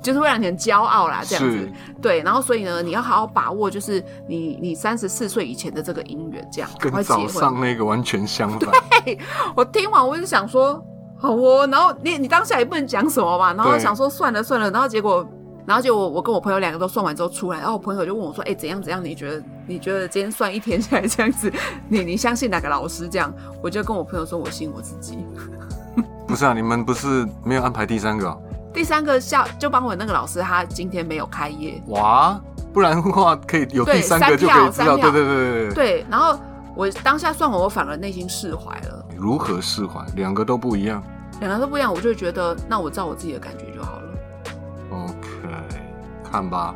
就是会让你很骄傲啦，这样子，对，然后所以呢，你要好好把握，就是你你三十四岁以前的这个姻缘，这样跟早上那个完全相反。对，我听完我就想说，好哦，然后你你当下也不能讲什么嘛，然后想说算了算了，然后结果，然后就我我跟我朋友两个都算完之后出来，然后我朋友就问我说，哎，怎样怎样？你觉得你觉得今天算一天下来这样子，[laughs] 你你相信哪个老师？这样，我就跟我朋友说，我信我自己。[laughs] 不是啊，你们不是没有安排第三个？第三个下就帮我那个老师，他今天没有开业哇，不然的话可以有第三个就可以知道，对对对对对。对，然后我当下算完，我反而内心释怀了。如何释怀？两个都不一样，两个都不一样，我就觉得那我照我自己的感觉就好了。看吧。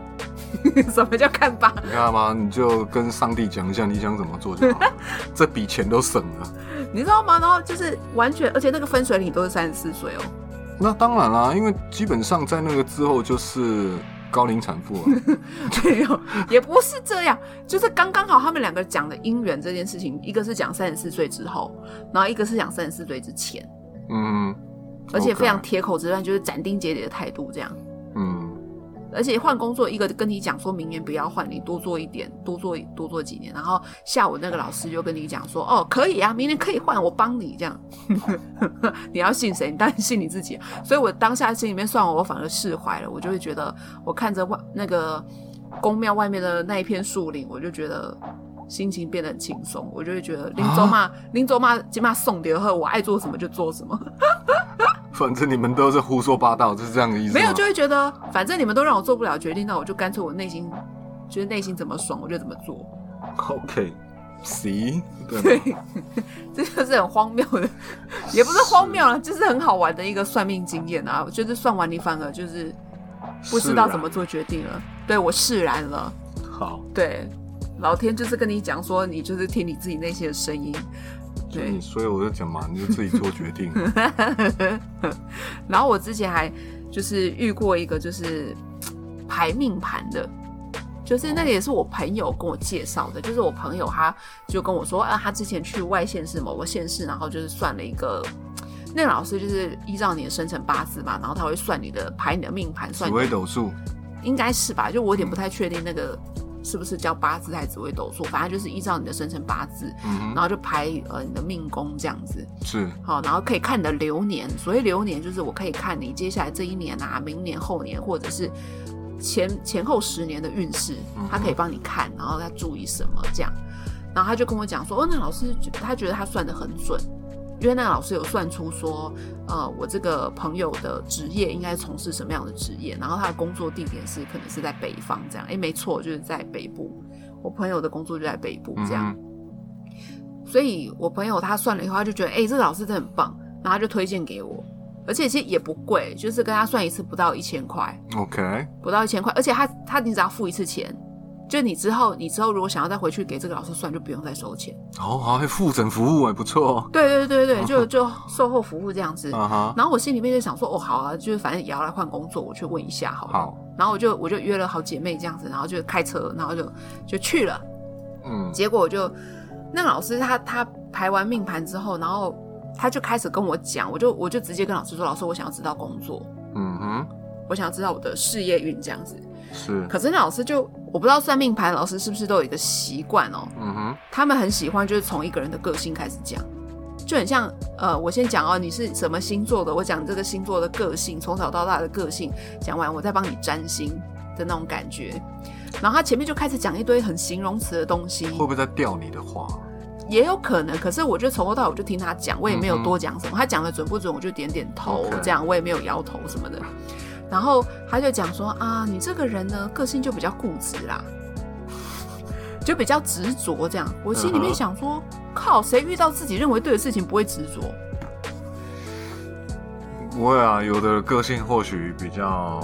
[laughs] 什么叫看吧？你看吗？你就跟上帝讲一下，你想怎么做就好，[laughs] 这笔钱都省了。你知道吗？然后就是完全，而且那个分水岭都是三十四岁哦。那当然啦，因为基本上在那个之后就是高龄产妇了。[laughs] 没有，也不是这样，就是刚刚好他们两个讲的姻缘这件事情，一个是讲三十四岁之后，然后一个是讲三十四岁之前。嗯，而且非常铁口直断，就是斩钉截铁的态度，这样。嗯。而且换工作，一个跟你讲说明年不要换，你多做一点，多做多做几年。然后下午那个老师就跟你讲说，哦，可以啊，明年可以换，我帮你这样。[laughs] 你要信谁？你当然信你自己。所以我当下心里面算我，我反而释怀了。我就会觉得，我看着外那个宫庙外面的那一片树林，我就觉得心情变得很轻松。我就会觉得林州嘛，林州嘛，起码送点后，我爱做什么就做什么。[laughs] 反正你们都是胡说八道，就是这样的意思。没有，就会觉得反正你们都让我做不了决定，那我就干脆我内心觉得内心怎么爽，我就怎么做。OK，See，对，[laughs] 这就是很荒谬的，也不是荒谬了，就是很好玩的一个算命经验啊。我觉得算完你反而就是不知道怎么做决定了。对我释然了。好，对，老天就是跟你讲说，你就是听你自己内心的声音。对，所以我就讲嘛，你就自己做决定。[laughs] 然后我之前还就是遇过一个就是排命盘的，就是那个也是我朋友跟我介绍的，就是我朋友他就跟我说啊，他之前去外县市某个县市，然后就是算了一个，那个老师就是依照你的生辰八字嘛，然后他会算你的排你的命盘，算紫微斗数，应该是吧？就我有点不太确定那个。是不是叫八字还是紫微斗数？反正就是依照你的生辰八字，然后就排呃你的命宫这样子。是好，然后可以看你的流年。所谓流年，就是我可以看你接下来这一年啊、明年、后年，或者是前前后十年的运势，他可以帮你看，然后要注意什么这样。然后他就跟我讲说，哦，那老师他觉得他算的很准。因为那个老师有算出说，呃，我这个朋友的职业应该从事什么样的职业，然后他的工作地点是可能是在北方这样，诶，没错，就是在北部。我朋友的工作就在北部这样，所以我朋友他算了以后，他就觉得，诶，这个老师真的很棒，然后他就推荐给我，而且其实也不贵，就是跟他算一次不到一千块，OK，不到一千块，而且他他你只要付一次钱。就你之后，你之后如果想要再回去给这个老师算，就不用再收钱。哦，好，还复诊服务哎，不错。对对对对，[laughs] 就就售后服务这样子。然后我心里面就想说，哦，好啊，就是反正也要来换工作，我去问一下，好。好。然后我就我就约了好姐妹这样子，然后就开车，然后就就去了。嗯。结果就那个老师他他排完命盘之后，然后他就开始跟我讲，我就我就直接跟老师说，老师，我想要知道工作。嗯哼。我想要知道我的事业运这样子。是，可是那老师就我不知道算命牌老师是不是都有一个习惯哦，嗯哼，他们很喜欢就是从一个人的个性开始讲，就很像呃，我先讲哦，你是什么星座的，我讲这个星座的个性，从小到大的个性，讲完我再帮你占星的那种感觉，然后他前面就开始讲一堆很形容词的东西，会不会在吊你的话？也有可能，可是我就从头到尾我就听他讲，我也没有多讲什么，他讲的准不准我就点点头，这样我也没有摇头什么的。然后他就讲说啊，你这个人呢，个性就比较固执啦，[laughs] 就比较执着这样。我心里面想说，靠，谁遇到自己认为对的事情不会执着？不会啊，有的个性或许比较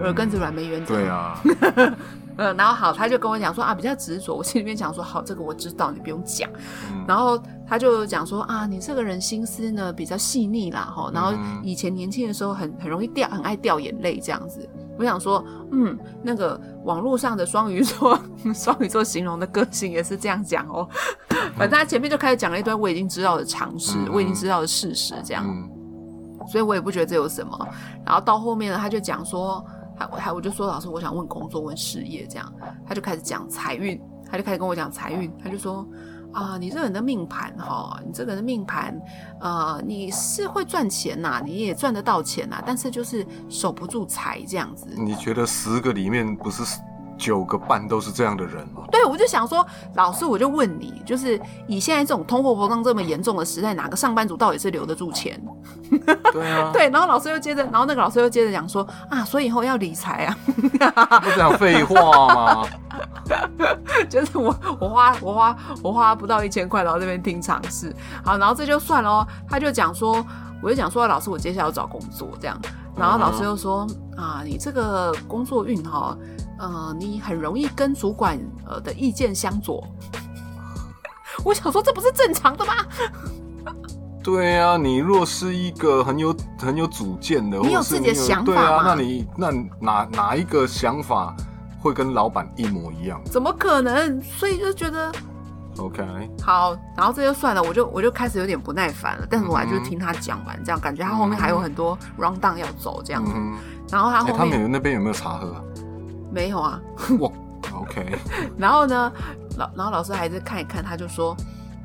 耳根子软没原则。对啊。[laughs] 呃，然后好，他就跟我讲说啊，比较执着。我心里面想说，好，这个我知道，你不用讲。然后他就讲说啊，你这个人心思呢比较细腻啦，哈，然后嗯以前年轻的时候很很容易掉，很爱掉眼泪这样子。我想说，嗯，那个网络上的双鱼座，双鱼座形容的个性也是这样讲哦。[laughs] 反正他前面就开始讲了一堆我已经知道的常识，嗯我已经知道的事实，这样。嗯所以我也不觉得这有什么。然后到后面呢，他就讲说，还还我就说老师，我想问工作问事业这样，他就开始讲财运，他就开始跟我讲财运，他就说。啊，你这个人的命盘哈，你这个人的命盘，呃，你是会赚钱呐、你也赚得到钱呐、但是就是守不住财这样子。你觉得十个里面不是九个半都是这样的人吗？对，我就想说，老师，我就问你，就是以现在这种通货膨胀这么严重的时代，哪个上班族到底是留得住钱？对啊，[laughs] 对，然后老师又接着，然后那个老师又接着讲说啊，所以以后要理财啊，不讲废话吗？[laughs] 就是我我花我花我花不到一千块，然后这边听尝试，好，然后这就算了哦。他就讲说，我就讲说，老师，我接下来要找工作这样，然后老师又说啊，你这个工作运哈，呃，你很容易跟主管呃的意见相左。[laughs] 我想说，这不是正常的吗？[laughs] 对啊，你若是一个很有很有主见的，你有自己的想法对啊，那你那哪哪一个想法会跟老板一模一样怎么可能？所以就觉得？OK，好，然后这就算了，我就我就开始有点不耐烦了。但是我还就听他讲完，这样感觉他后面还有很多 round down 要走这样子。嗯然后他后面、们那边有没有茶喝啊？没有啊，我，OK，[laughs] 然后呢，老然后老师还是看一看，他就说，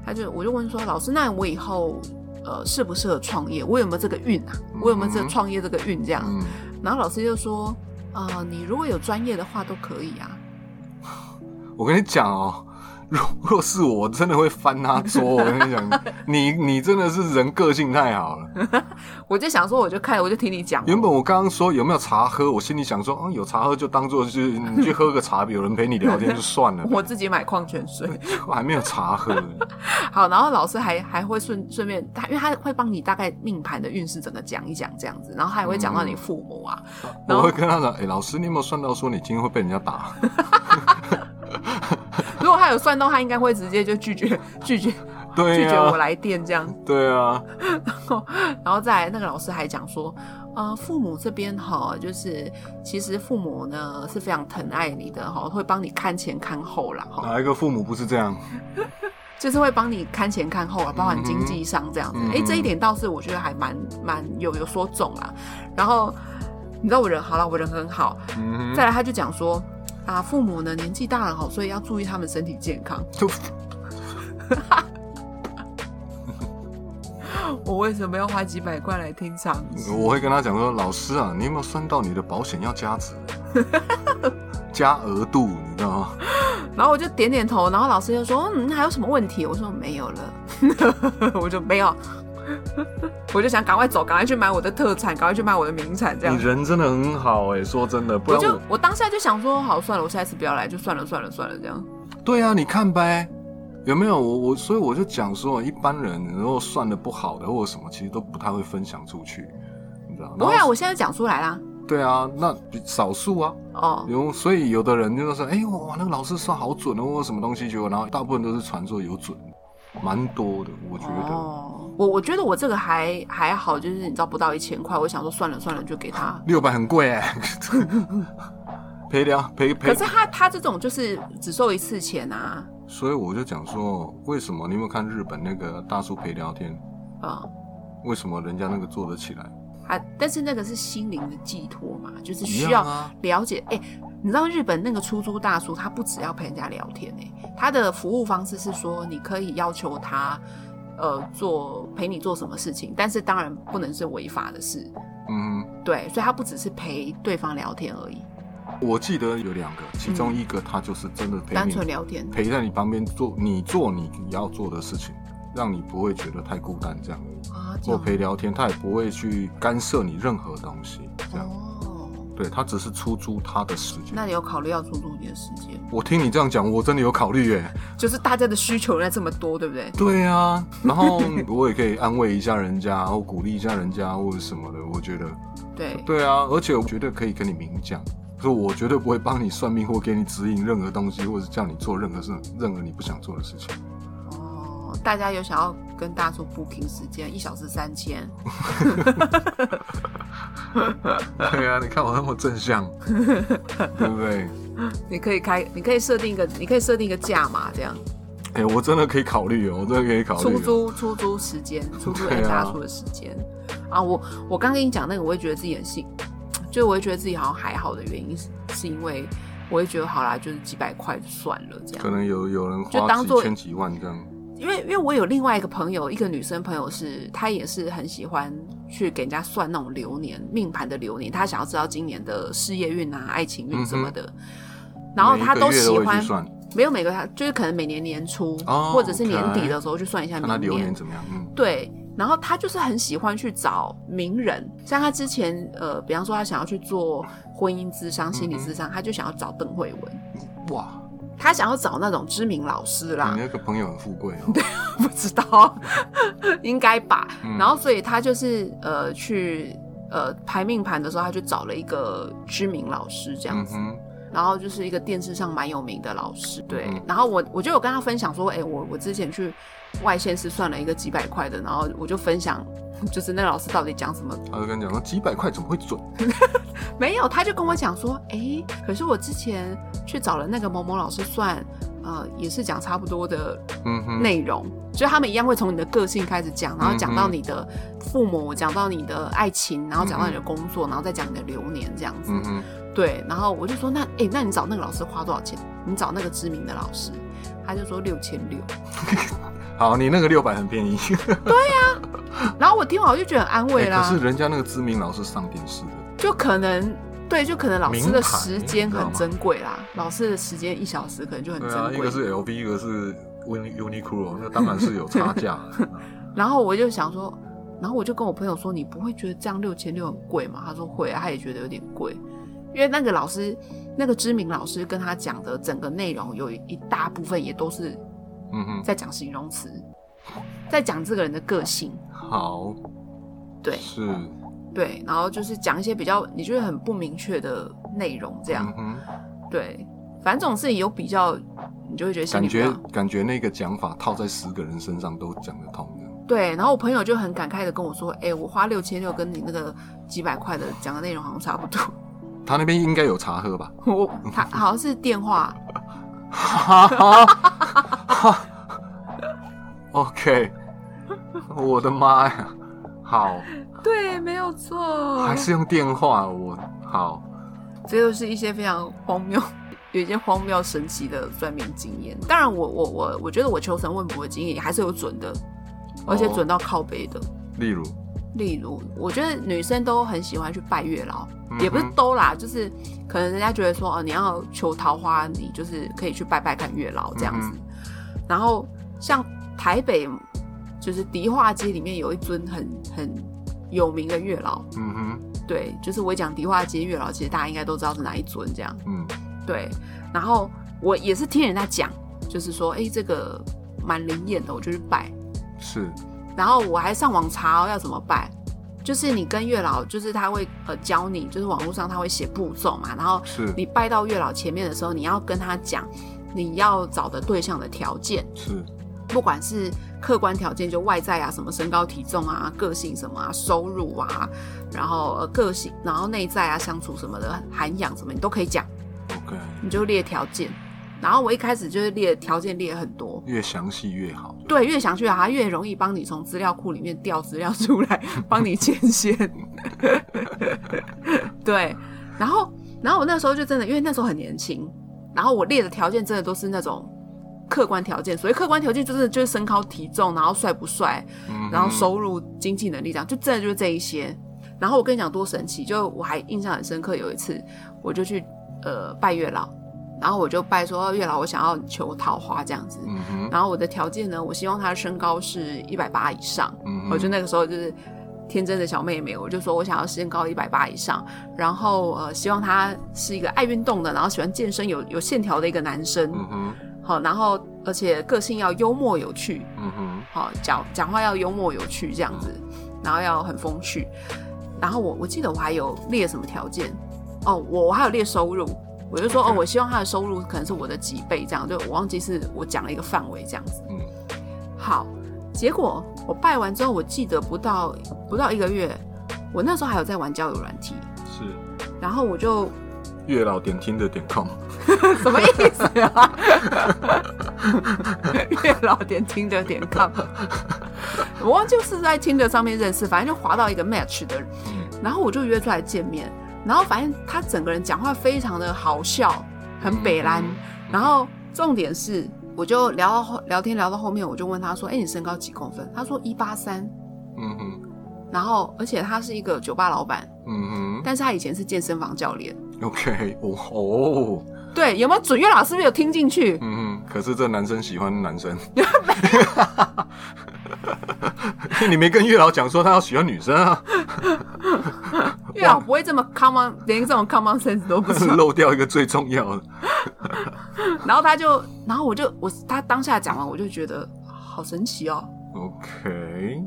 他就我就问说，老师，那我以后呃适不适合创业？我有没有这个运啊？我有没有这创业这个运这样？嗯，然后老师就说，呃，你如果有专业的话都可以啊。我跟你讲哦。若若 [laughs] 是我，真的会翻他桌。我跟你讲，[laughs] 你你真的是人个性太好了。[laughs] 我就想说，我就看，我就听你讲。原本我刚刚说有没有茶喝，我心里想说，啊，有茶喝就当做是你去喝个茶，有人陪你聊天就算了，我自己买矿泉水。我还没有茶喝。好，然后老师还还会顺顺便他，因为他会帮你大概命盘的运势整个讲一讲这样子，然后他也会讲到你父母啊，然我后会跟他讲，哎、老师，你有没有算到说你今天会被人家打？如果他有算到，他应该会直接就拒绝 [laughs] 拒绝拒绝我来电这样，对啊，[laughs] 然后再来那个老师还讲说，呃，父母这边哈，就是其实父母呢是非常疼爱你的哈，会帮你看前看后啦哈，哪一个父母不是这样？[laughs] 就是会帮你看前看后啊，包含经济上这样子。哎、这一点倒是我觉得还蛮蛮有有说中啦。然后你知道我人好了，我人很好。嗯再来他就讲说啊，父母呢年纪大了哈，所以要注意他们身体健康。就 [laughs] 我为什么要花几百块来听场？我会跟他讲说，老师啊，你有没有算到你的保险要加值，[laughs] 加额度，你知道吗？然后我就点点头，然后老师就说嗯，还有什么问题？我说没有了，[laughs] 我就没有。[laughs] 我就想赶快走，赶快去买我的特产，赶快去买我的名产，这样你。人真的很好哎、说真的，不我就我我当下就想说，好算了，我下一次不要来，就算了算了算了这样。对啊，你看呗，有没有我我所以我就讲说，一般人如果算的不好的或者什么，其实都不太会分享出去，你知道吗？不会啊，我现在讲出来啦。对啊，那少数啊，哦，有所以有的人就是说，哎、哇，那个老师算好准哦，什么东西，结果然后大部分都是传说有准，蛮多的，我觉得。哦，我我觉得我这个还还好，就是你知道不到一千块，我想说算了算了，就给他。六百很贵哎，[laughs] 赔了赔赔可是。他他这种就是只收一次钱啊，所以我就讲说，为什么你有没有看日本那个大叔陪聊天？啊、为什么人家那个做得起来？啊，但是那个是心灵的寄托嘛，就是需要了解。哎、你知道日本那个出租大叔，他不只要陪人家聊天、哎，他的服务方式是说，你可以要求他，呃，做陪你做什么事情，但是当然不能是违法的事。嗯，对，所以他不只是陪对方聊天而已，我记得有两个，其中一个他就是真的陪单纯聊天。陪在你旁边做你做你要做的事情，让你不会觉得太孤单这样。啊，这或陪聊天，他也不会去干涉你任何东西，这样。哦，对他只是出租他的时间。那你有考虑要出租你的时间？我听你这样讲，我真的有考虑耶。就是大家的需求原来这么多，对不对？对啊，然后我也可以安慰一下人家，或鼓励一下人家，或者什么的。我觉得，对，对啊，而且我绝对可以跟你明讲，说我绝对不会帮你算命或给你指引任何东西，或者是叫你做任何事，任何你不想做的事情。哦，大家有想要跟大叔 booking 时间，一小时三千。对啊，你看我那么正向，[laughs] 对不对？你可以开，你可以设定一个，你可以设定一个价嘛，这样哎、我真的可以考虑哦，我真的可以考虑、出哦。租出租时间，[laughs] 出租给大叔的时间啊。我我刚跟你讲那个，我也觉得自己很幸，就我会觉得自己好像还好的原因是，是因为我会觉得好啦，就是几百块就算了这样。可能有有人花几千几万这样，因为因为我有另外一个朋友，一个女生朋友是，她也是很喜欢去给人家算那种流年命盘的流年，她想要知道今年的事业运啊、爱情运什么的。然后她每一个月会喜欢没有每个她就是可能每年年初、哦或者是年底的时候去算一下明年。流年怎么样。嗯，对，然后她就是很喜欢去找名人，像她之前呃，比方说她想要去做婚姻咨商、心理咨商，她就想要找邓慧文，哇，她想要找那种知名老师啦你。那个朋友很富贵哦。[laughs] 不知道，[laughs] 应该吧。嗯然后所以他就是呃去呃排命盘的时候，他就找了一个知名老师这样子，嗯，然后就是一个电视上蛮有名的老师。对，嗯然后我我就有跟他分享说，哎、我我之前去外县市算了一个几百块的，然后我就分享。就是那个老师到底讲什么？他就跟你讲说几百块怎么会准？[laughs] 没有，他就跟我讲说，哎、可是我之前去找了那个某某老师算，呃，也是讲差不多的内容，就他们一样会从你的个性开始讲，然后讲到你的父母，讲到你的爱情，然后讲到你的工作，然后再讲你的流年这样子。嗯，对，然后我就说，那哎、诶那你找那个老师花多少钱？你找那个知名的老师，他就说六千六。[laughs] 好，你那个六百很便宜。[laughs] 对呀然后我听完我就觉得很安慰啦，哎可是人家那个知名老师上电视的，就可能。对，就可能老师的时间很珍贵啦，老师的时间一小时可能就很对啊，一。个是 LV，一个是 Uni Uniqlo，那当然是有差价。[laughs] 然后我就想说，然后我就跟我朋友说，你不会觉得这样六千六很贵吗？他说会啊，他也觉得有点贵，因为那个老师，那个知名老师跟他讲的整个内容有一大部分也都是嗯哼，在讲形容词，在讲这个人的个性，好，对是对，然后就是讲一些比较你觉得很不明确的内容，这样、对，反正这种事情有比较，你就会觉得感觉感觉那个讲法套在十个人身上都讲得通的。对，然后我朋友就很感慨的跟我说，哎、我花六千六跟你那个几百块的讲的内容好像差不多。他那边应该有茶喝吧？我他好像是电话，[laughs] [laughs] OK，我的妈呀！好，对，没有错，还是用电话，我好，这就是一些非常荒谬，[laughs] 有一些荒谬神奇的算命经验。当然我，我我我觉得我求神问卜的经验也还是有准的，而且哦准到靠背的。例如，例如，我觉得女生都很喜欢去拜月老，嗯也不是都啦，就是可能人家觉得说，哦，你要求桃花，你就是可以去拜拜看月老这样子。嗯然后像台北，就是迪化街里面有一尊很很有名的月老，嗯哼，对，就是我讲迪化街月老，其实大家应该都知道是哪一尊这样。嗯。对，然后我也是听人家讲，就是说，哎，这个蛮灵验的，我就去拜。是，然后我还上网查、哦、要怎么拜，就是你跟月老，就是他会呃教你，就是网络上他会写步骤嘛，然后是。你拜到月老前面的时候，你要跟他讲你要找的对象的条件，是，不管是客观条件，就外在啊，什么身高体重啊、个性什么啊、收入啊，然后、呃、个性，然后内在啊、相处什么的、涵养什么，你都可以讲，OK，你就列条件。然后我一开始就是列条件列很多，越详细越好。对，越详细啊，它越容易帮你从资料库里面调资料出来，帮你牵线。[laughs] 对，然后，然后我那时候就真的，因为那时候很年轻，然后我列的条件真的都是那种客观条件，所以客观条件就是就是身高体重，然后帅不帅，然后收入、经济能力这样，就真的就是这一些。然后我跟你讲多神奇，就我还印象很深刻，有一次我就去呃拜月老，然后我就拜说月老，我想要求桃花这样子。嗯，然后我的条件呢，我希望他的身高是一百八以上。嗯，我就那个时候就是天真的小妹妹，我就说我想要身高一百八以上，然后呃，希望他是一个爱运动的，然后喜欢健身、有有线条的一个男生。嗯哼，好，然后而且个性要幽默有趣，嗯哼，好讲讲话要幽默有趣这样子，然后要很风趣。然后我我记得我还有列什么条件。哦，我我还有列收入，我就说哦我希望他的收入可能是我的几倍这样，就我忘记是我讲了一个范围这样子。嗯，好，结果我拜完之后，我记得不到不到一个月，我那时候还有在玩交友软体，是。然后我就月老点听的点 com，[laughs] 什么意思啊？[laughs] 月老点听的点 com，我忘记是在听的上面认识，反正就滑到一个 match 的人，然后我就约出来见面，然后反正他整个人讲话非常的好笑，很北蓝，然后重点是，我就聊到后聊天聊到后面，我就问他说：“哎、你身高几公分？”他说一八三，嗯哼，然后而且他是一个酒吧老板，嗯哼但是他以前是健身房教练。，OK，哦哦，对，有没有准月老师是不是有听进去？嗯哼，可是这男生喜欢男生，[laughs] [laughs] 你没跟月老讲说他要喜欢女生啊，[laughs] 月老不会这么 common，连这种 common sense 都不是。[laughs] 漏掉一个最重要的，然后他就，然后我就我他当下讲完，我就觉得好神奇哦。OK，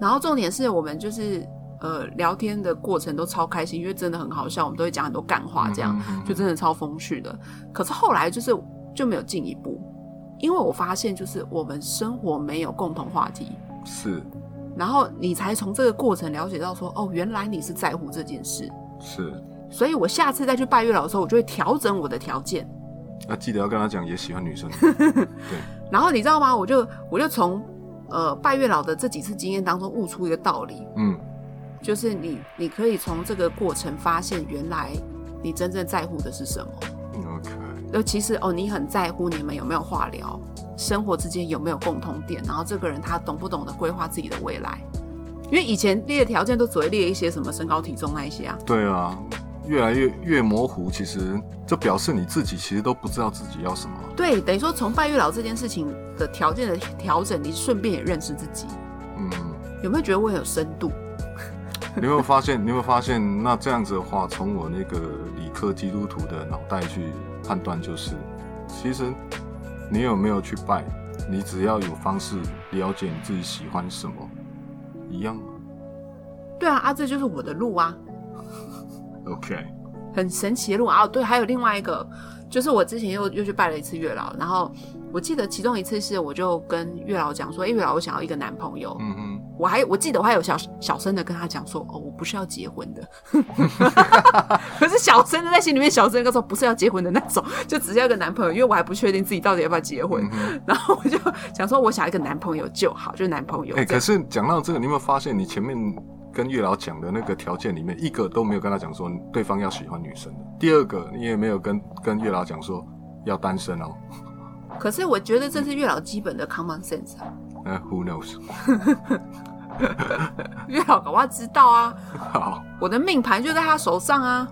然后重点是我们就是呃聊天的过程都超开心，因为真的很好笑，我们都会讲很多干话，这样、嗯就真的超风趣的。可是后来就是就没有进一步，因为我发现就是我们生活没有共同话题，是然后你才从这个过程了解到说，哦，原来你是在乎这件事。是，所以我下次再去拜月老的时候，我就会调整我的条件。那记得要跟他讲也喜欢女生，[laughs] 对，然后你知道吗？我就我就从呃拜月老的这几次经验当中悟出一个道理，嗯，就是你你可以从这个过程发现，原来你真正在乎的是什么。OK，呃，其实哦，你很在乎你们有没有话聊，生活之间有没有共同点，然后这个人他懂不懂得规划自己的未来。因为以前列的条件都只会列一些什么身高体重那一些啊，对啊，越来越越模糊，其实就表示你自己其实都不知道自己要什么。对，等于说从拜月老这件事情的条件的调整，你顺便也认识自己，嗯，有没有觉得我很有深度？[laughs] 你有没有发现？你有没有发现？那这样子的话，从我那个理科基督徒的脑袋去判断，就是其实你有没有去拜，你只要有方式了解你自己喜欢什么，一样。对啊，啊，这就是我的路啊，OK，很神奇的路啊。哦对，还有另外一个，就是我之前又又去拜了一次月老，然后我记得其中一次是我就跟月老讲说，哎、月老，我想要一个男朋友。嗯哼，我还我记得我还有小小声的跟他讲说，哦，我不是要结婚的，[laughs] 可是小声的在心里面小声的说不是要结婚的那种，就只是要一个男朋友，因为我还不确定自己到底要不要结婚。嗯然后我就想说，我想要一个男朋友就好，就是男朋友哎。可是讲到这个，你有没有发现，你前面跟月老讲的那个条件里面，一个都没有跟他讲说对方要喜欢女生的。第二个，你也没有跟跟月老讲说要单身哦。可是我觉得这是月老基本的 common sense 啊，呃、w h o knows？[laughs] 月老搞不好知道啊，好，我的命盘就在他手上啊，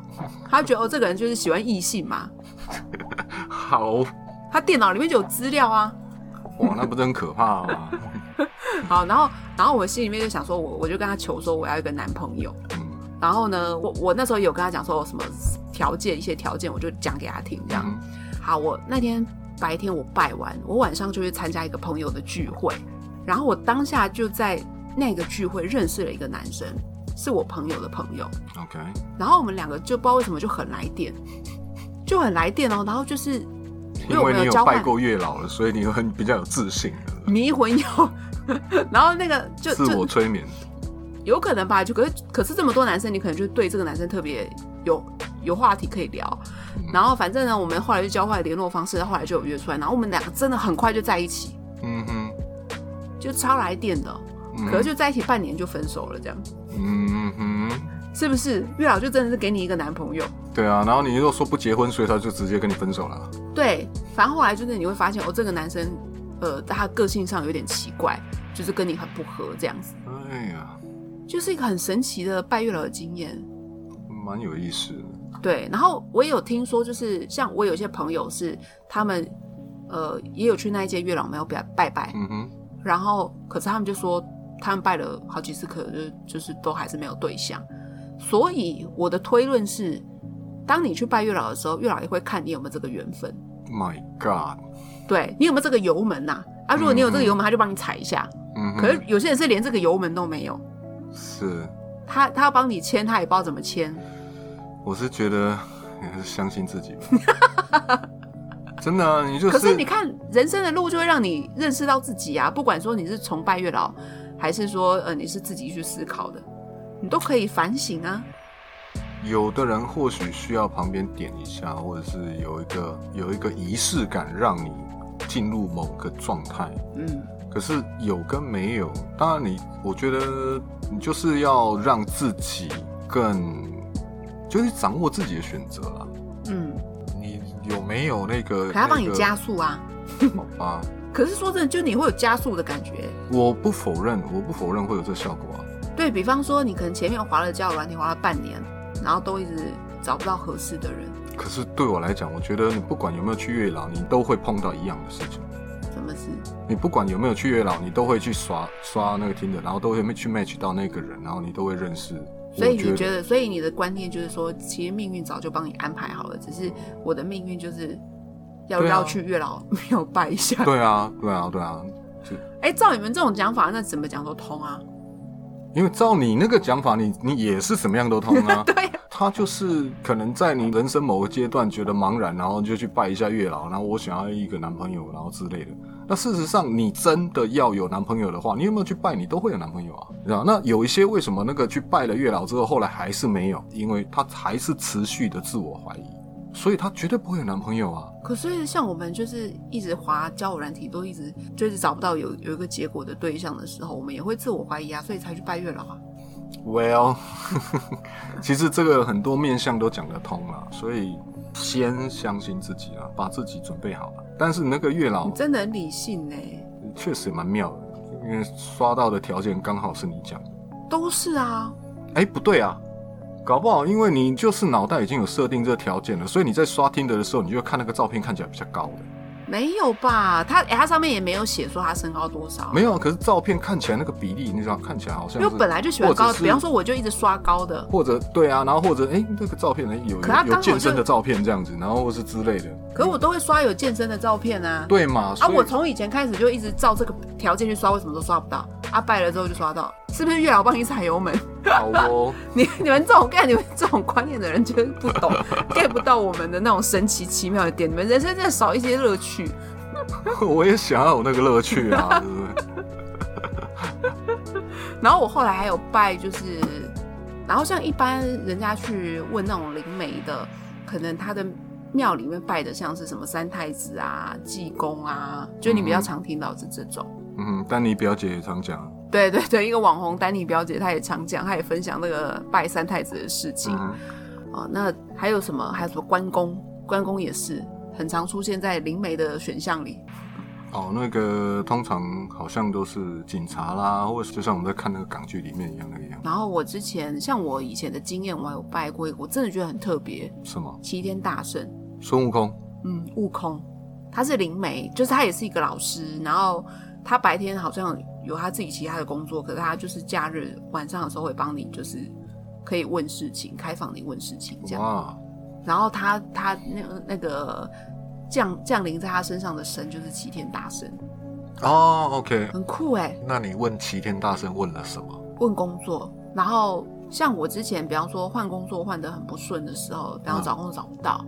他觉得哦这个人就是喜欢异性嘛，好，他电脑里面就有资料啊。哇，那不是很可怕吗？[laughs] 好，然后然后我心里面就想说我我就跟他求说我要一个男朋友，嗯，然后呢，我我那时候有跟他讲说有什么条件，一些条件，我就讲给他听这样。嗯。好，我那天白天我拜完，我晚上就去参加一个朋友的聚会，然后我当下就在那个聚会认识了一个男生，是我朋友的朋友，，OK，然后我们两个就不知道为什么就很来电，就很来电哦，然后就是因为你有拜过月老了，所以你很比较有自信的，迷魂药，然后那个就自我催眠。有可能吧，就可是可是这么多男生，你可能就对这个男生特别有有话题可以聊。然后反正呢，我们后来就交换联络方式，后来就有约出来，然后我们两个真的很快就在一起，嗯哼，就超来电的。嗯可是就在一起半年就分手了，这样嗯哼，是不是？月老就真的是给你一个男朋友，对啊，然后你又说不结婚，所以他就直接跟你分手了。对。反正后来就是你会发现，哦，这个男生，呃，他个性上有点奇怪，就是跟你很不合，这样子，哎呀，就是一个很神奇的拜月老的经验。蛮有意思的。对，然后我也有听说，就是像我有些朋友是他们，呃，也有去那一间月老庙拜拜拜，嗯哼，然后可是他们就说他们拜了好几次，可能就就是都还是没有对象。所以我的推论是，当你去拜月老的时候，月老也会看你有没有这个缘分，My God，对你有没有这个油门呐、啊？如果你有这个油门，他就帮你踩一下。嗯，可是有些人是连这个油门都没有，是，他他要帮你牵，他也不知道怎么牵。我是觉得还是相信自己吧。[laughs] 真的啊，你就可是你看，人生的路就会让你认识到自己啊。不管说你是崇拜月老，还是说呃你是自己去思考的，你都可以反省啊。有的人或许需要旁边点一下，或者是有一个有一个仪式感，让你进入某个状态。嗯，可是有跟没有，当然你，我觉得你就是要让自己更，就是掌握自己的选择啦。有没有那个？可他帮你加速啊。好吧，可是说真的，就你会有加速的感觉。我不否认，我不否认会有这个效果啊。对比方说，你可能前面滑了交友软体滑了半年，然后都一直找不到合适的人，可是对我来讲，我觉得你不管有没有去月老，你都会碰到一样的事情。什么事？你不管有没有去月老，你都会去刷刷那个听的，然后都会去 match 到那个人，然后你都会认识。所以你觉得，所以你的观念就是说，其实命运早就帮你安排好了，只是我的命运就是要绕去月老 [laughs] 庙拜一下。对啊，对啊，对啊，是哎、照你们这种讲法，那怎么讲都通啊？因为照你那个讲法，你你也是什么样都通啊。[laughs] 对啊，他就是可能在你人生某个阶段觉得茫然，然后就去拜一下月老，然后我想要一个男朋友，然后之类的。那事实上，你真的要有男朋友的话，你有没有去拜，你都会有男朋友啊，知道？那有一些为什么那个去拜了月老之后，后来还是没有，因为他还是持续的自我怀疑，所以她绝对不会有男朋友啊。可是像我们就是一直滑交友软体，都一直就是找不到有有一个结果的对象的时候，我们也会自我怀疑啊，所以才去拜月老啊。Well，[laughs] 其实这个很多面相都讲得通了，所以先相信自己啊，把自己准备好了。但是那个月老你真的很理性呢、确实蛮妙的，因为刷到的条件刚好是你讲的。都是啊。哎，不对啊，搞不好因为你就是脑袋已经有设定这个条件了，所以你在刷听的的时候，你就看那个照片看起来比较高的。没有吧？他哎、他上面也没有写说他身高多少，没有，可是照片看起来那个比例，你知道看起来好像是因为我本来就喜欢高的，比方说我就一直刷高的，或者对啊，然后或者哎那个照片呢有可他有有健身的照片这样子，然后或是之类的，可是我都会刷有健身的照片啊。对嘛？啊，我从以前开始就一直照这个条件去刷，为什么都刷不到？啊，拜了之后就刷到，是不是月老帮你踩油门？好哦，[laughs] 你你们这种干你们这种观念的人，就是不懂 get 不到我们的那种神奇奇妙的点。你们人生真的少一些乐趣。[laughs] 我也想要有那个乐趣啊，[laughs] 对不对？然后我后来还有拜，就是，然后像一般人家去问那种灵媒的，可能他的庙里面拜的像是什么三太子啊、济公啊，就你比较常听到是这种。嗯，丹尼表姐也常讲，对对对，一个网红丹尼表姐，她也常讲，她也分享那个拜三太子的事情。嗯，哦，那还有什么？还有什么关公？关公也是很常出现在灵媒的选项里。哦，那个通常好像都是警察啦，或者就像我们在看那个港剧里面一样那个样。然后我之前像我以前的经验，我还有拜过一个，我真的觉得很特别，什么？齐天大圣，孙悟空？嗯，悟空，他是灵媒，就是他也是一个老师，然后他白天好像有他自己其他的工作，可是他就是假日晚上的时候会帮你，就是可以问事情，开放你问事情这样。哇，然后他他那个那个降降临在他身上的神就是齐天大圣，哦，OK，很酷哎、那你问齐天大圣问了什么？问工作，然后像我之前，比方说换工作换的很不顺的时候，比方找工作找不到，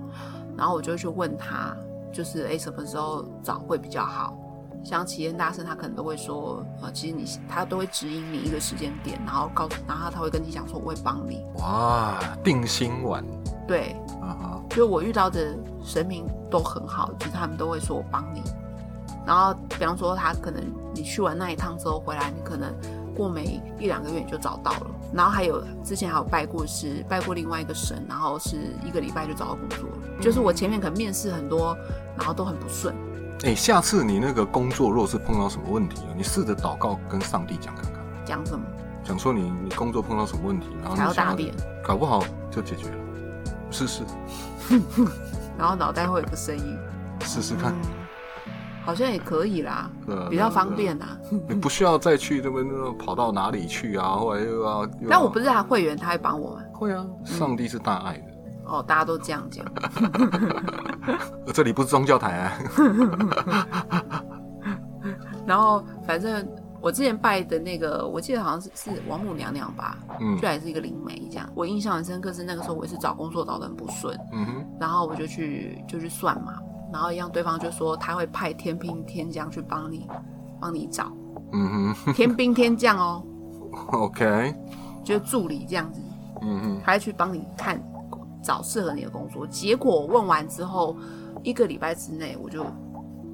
然后我就去问他，就是哎什么时候找会比较好。像齐天大圣，他可能都会说，呃，其实你他都会指引你一个时间点，然后告诉，然后他会跟你讲说我会帮你。哇，定心丸对，啊哈，就我遇到的神明都很好，就是他们都会说我帮你。然后，比方说他可能你去完那一趟之后回来，你可能过没一两个月你就找到了。然后还有之前还有拜过是拜过另外一个神，然后是一个礼拜就找到工作了。就是我前面可能面试很多，然后都很不顺。哎、下次你那个工作若是碰到什么问题了，你试着祷告跟上帝讲看看，讲什么？讲说你你工作碰到什么问题，然后你要想大便，搞不好就解决了。试试 [laughs] 然后脑袋会有个声音，试试看，嗯，好像也可以啦，啊比较方便啦。你不需要再去那边那跑到哪里去啊，后来又要。又要但我不是他会员，他会帮我吗？会啊，上帝是大爱的。哦，大家都这样讲。呃 [laughs] 这里不是宗教台啊。[laughs] 然后反正我之前拜的那个，我记得好像是是王母娘娘吧，嗯。就还是一个灵媒这样。我印象很深刻是那个时候我也是找工作找的很不顺，嗯哼，然后我就去就去算嘛，然后一样对方就说他会派天兵天将去帮你帮你找，嗯哼。天兵天将哦，，[laughs] OK，就是助理这样子，嗯哼，他会去帮你看找适合你的工作。结果我问完之后，一个礼拜之内我就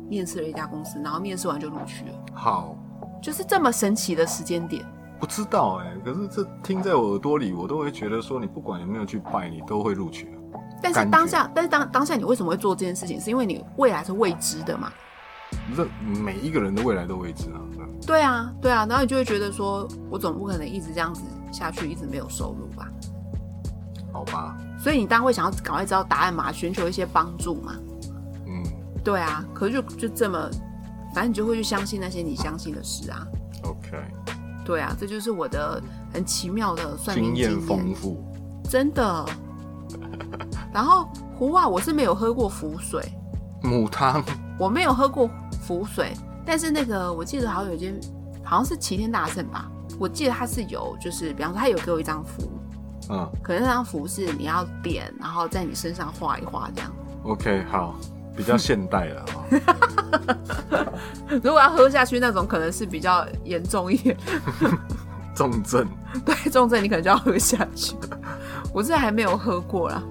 面试了一家公司，然后面试完就录取了，好。就是这么神奇的时间点。不知道哎、可是这听在我耳朵里，我都会觉得说，你不管有没有去拜，你都会录取。但是当下，但是当当下你为什么会做这件事情？是因为你未来是未知的嘛？这每一个人的未来都未知啊。对对啊，对啊，然后你就会觉得说，我总不可能一直这样子下去，一直没有收入吧？好吧，所以你当然会想要赶快知道答案嘛，寻求一些帮助嘛。嗯对啊，可是就就这么，反正你就会去相信那些你相信的事啊。，OK，对啊，这就是我的很奇妙的算命经验丰富。真的。[laughs] 然后胡啊我是没有喝过符水，母汤，我没有喝过符水，但是那个我记得好像有一间，好像是齐天大圣吧，我记得他是有，就是比方说他有给我一张符，嗯可能那张符是你要点，然后在你身上画一画这样。，OK，好，比较现代了啊。[laughs] 如果要喝下去那种，可能是比较严重一点，[laughs] 重症，对，重症你可能就要喝下去。[laughs] 我是还没有喝过啦。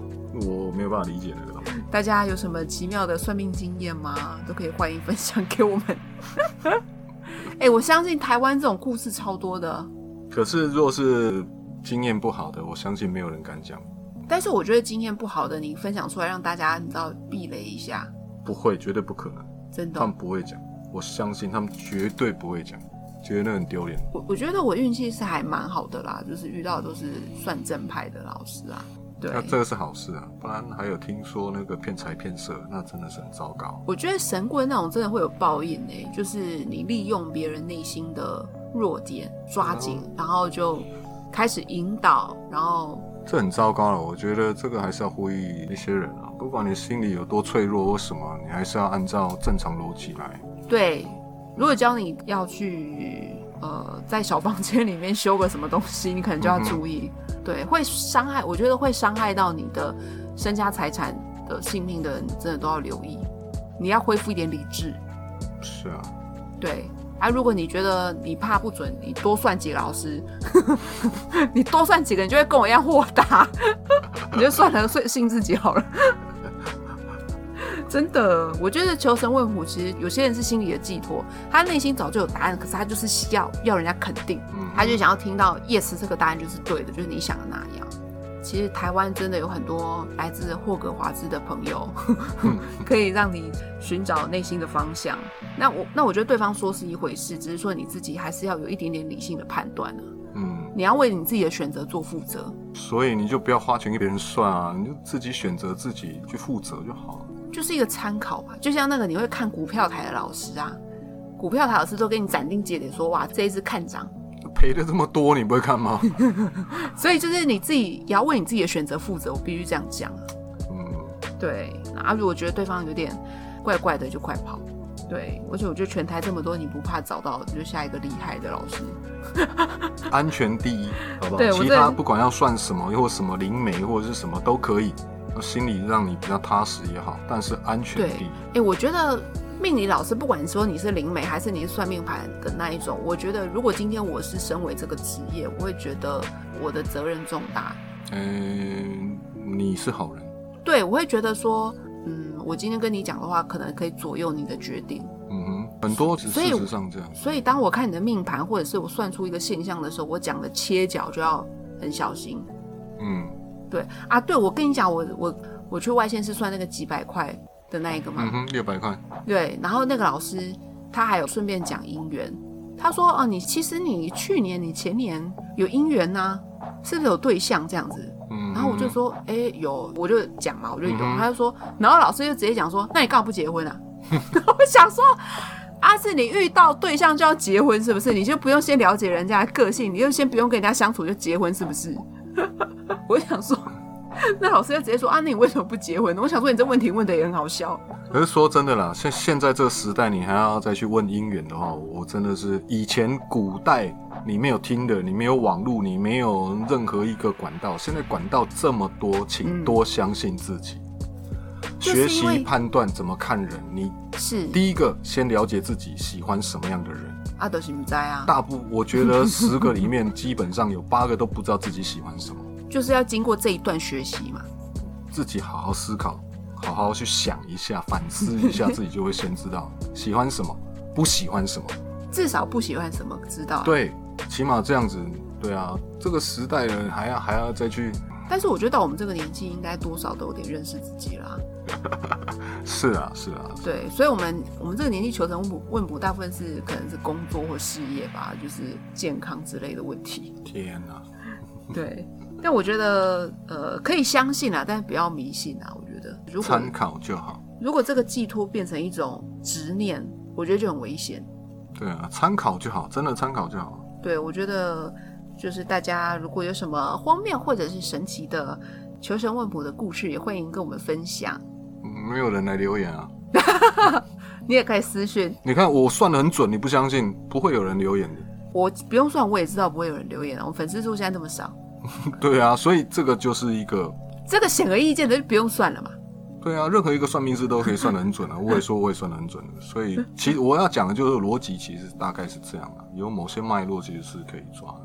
我没有办法理解那个东西。大家有什么奇妙的算命经验吗？都可以欢迎分享给我们。哎、我相信台湾这种故事超多的，可是若是经验不好的，我相信没有人敢讲。但是我觉得经验不好的，你分享出来让大家你知道避雷一下，不会，绝对不可能，真的他们。不会讲。我相信他们绝对不会讲，觉得那很丢脸。我我觉得我运气是还蛮好的啦，就是遇到的都是算正派的老师啊。对，那这个是好事啊，不然还有听说那个骗财骗色，那真的是很糟糕。我觉得神棍那种真的会有报应诶、就是你利用别人内心的弱点抓紧，然后就开始引导，然后这很糟糕了，我觉得这个还是要呼吁一些人啊，不管你心里有多脆弱或什么，你还是要按照正常逻辑来。对，如果教你要去呃在小房间里面修个什么东西，你可能就要注意，对，会伤害，我觉得会伤害到你的身家财产的性命的人，真的都要留意，你要恢复一点理智，是啊，对。啊，如果你觉得你怕不准，你多算几个老师，[laughs] 你多算几个，你就会跟我一样豁达，[laughs] 你就算了，信信自己好了。[laughs] 真的，我觉得求神问卜，其实有些人是心里的寄托，他内心早就有答案，可是他就是要要人家肯定，嗯，他就想要听到 yes 这个答案就是对的，就是你想的那样。其实台湾真的有很多来自霍格华兹的朋友，[laughs] 可以让你寻找内心的方向。那我那我觉得对方说是一回事，只是说你自己还是要有一点点理性的判断呢。嗯，你要为你自己的选择做负责，所以你就不要花钱给别人算啊，你就自己选择自己去负责就好了。就是一个参考吧。就像那个你会看股票台的老师啊，股票台老师都给你斩钉截铁说，哇，这一次看涨。赔的这么多，你不会看吗？[laughs] 所以就是你自己也要为你自己的选择负责，我必须这样讲啊。嗯，对，那如果觉得对方有点怪怪的，就快跑。对，而且我觉得全台这么多，你不怕找到就下一个厉害的老师。[laughs] 安全第一，好不好？对其他不管要算什么，或什么灵媒或者是什么都可以，那心里让你比较踏实也好，但是安全第一。哎、我觉得命理老师，不管说你是灵媒还是你是算命盘的那一种，我觉得如果今天我是身为这个职业，我会觉得我的责任重大。嗯，你是好人，对，我会觉得说，嗯，我今天跟你讲的话，可能可以左右你的决定。嗯哼，很多事所以实上这样。所以，当我看你的命盘，或者是我算出一个现象的时候，我讲的切角就要很小心。嗯对啊，对，我跟你讲，我我我去外县是算那个几百块的那一个嘛，嗯哼，六百块，对，然后那个老师他还有顺便讲姻缘，他说哦，你其实你去年你前年有姻缘呐、是不是有对象这样子？嗯，然后我就说，哎、有，我就讲嘛，我就有，嗯他就说，然后老师就直接讲说，那你干嘛不结婚啊？[laughs] 我想说，阿是你遇到对象就要结婚是不是？你就不用先了解人家的个性，你就先不用跟人家相处就结婚是不是？[laughs] 我想说，[laughs] 那老师就直接说啊，那你为什么不结婚？我想说，你这问题问的也很好笑。[laughs] 可是说真的啦，现现在这个时代，你还要再去问姻缘的话，我真的是以前古代你没有听的，你没有网络，你没有任何一个管道，现在管道这么多，请嗯多相信自己。学习判断怎么看人，你是第一个先了解自己喜欢什么样的人。阿德是不在啊，大部我觉得十个里面基本上有八个都不知道自己喜欢什么，就是要经过这一段学习嘛，自己好好思考，好好去想一下，反思一下，自己就会先知道 [laughs] 喜欢什么，不喜欢什么，至少不喜欢什么知道。对，起码这样子，对啊，这个时代人还要还要再去。但是我觉得到我们这个年纪，应该多少都有点认识自己啦。[laughs] 是啊，是啊。对，所以，我们我们这个年纪求神问卜，问卜大部分是可能是工作或事业吧，就是健康之类的问题。天哪！对，但我觉得呃可以相信啊，但是不要迷信啊。我觉得如果参考就好。如果这个寄托变成一种执念，我觉得就很危险。对啊，参考就好，真的参考就好。对，我觉得就是大家如果有什么荒谬或者是神奇的求神问卜的故事，也欢迎跟我们分享。没有人来留言啊！[laughs] 你也可以私讯。你看我算的很准，你不相信？不会有人留言的。我不用算，我也知道不会有人留言啊。我粉丝数现在这么少。[laughs] 对啊，所以这个就是一个这个显而易见的，就不用算了嘛。对啊，任何一个算命师都可以算得很准啊。[laughs] 我也说我也算得很准的，所以其实我要讲的就是逻辑，其实大概是这样的，有某些脉络其实是可以抓的。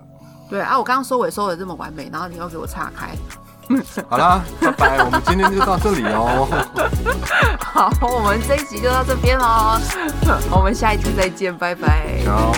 对啊，我刚刚收尾收的这么完美，然后你又给我岔开。好啦，拜拜，我们今天就到这里哦。[laughs] 好，我们这一集就到这边喽，我们下一次再见，拜拜。好。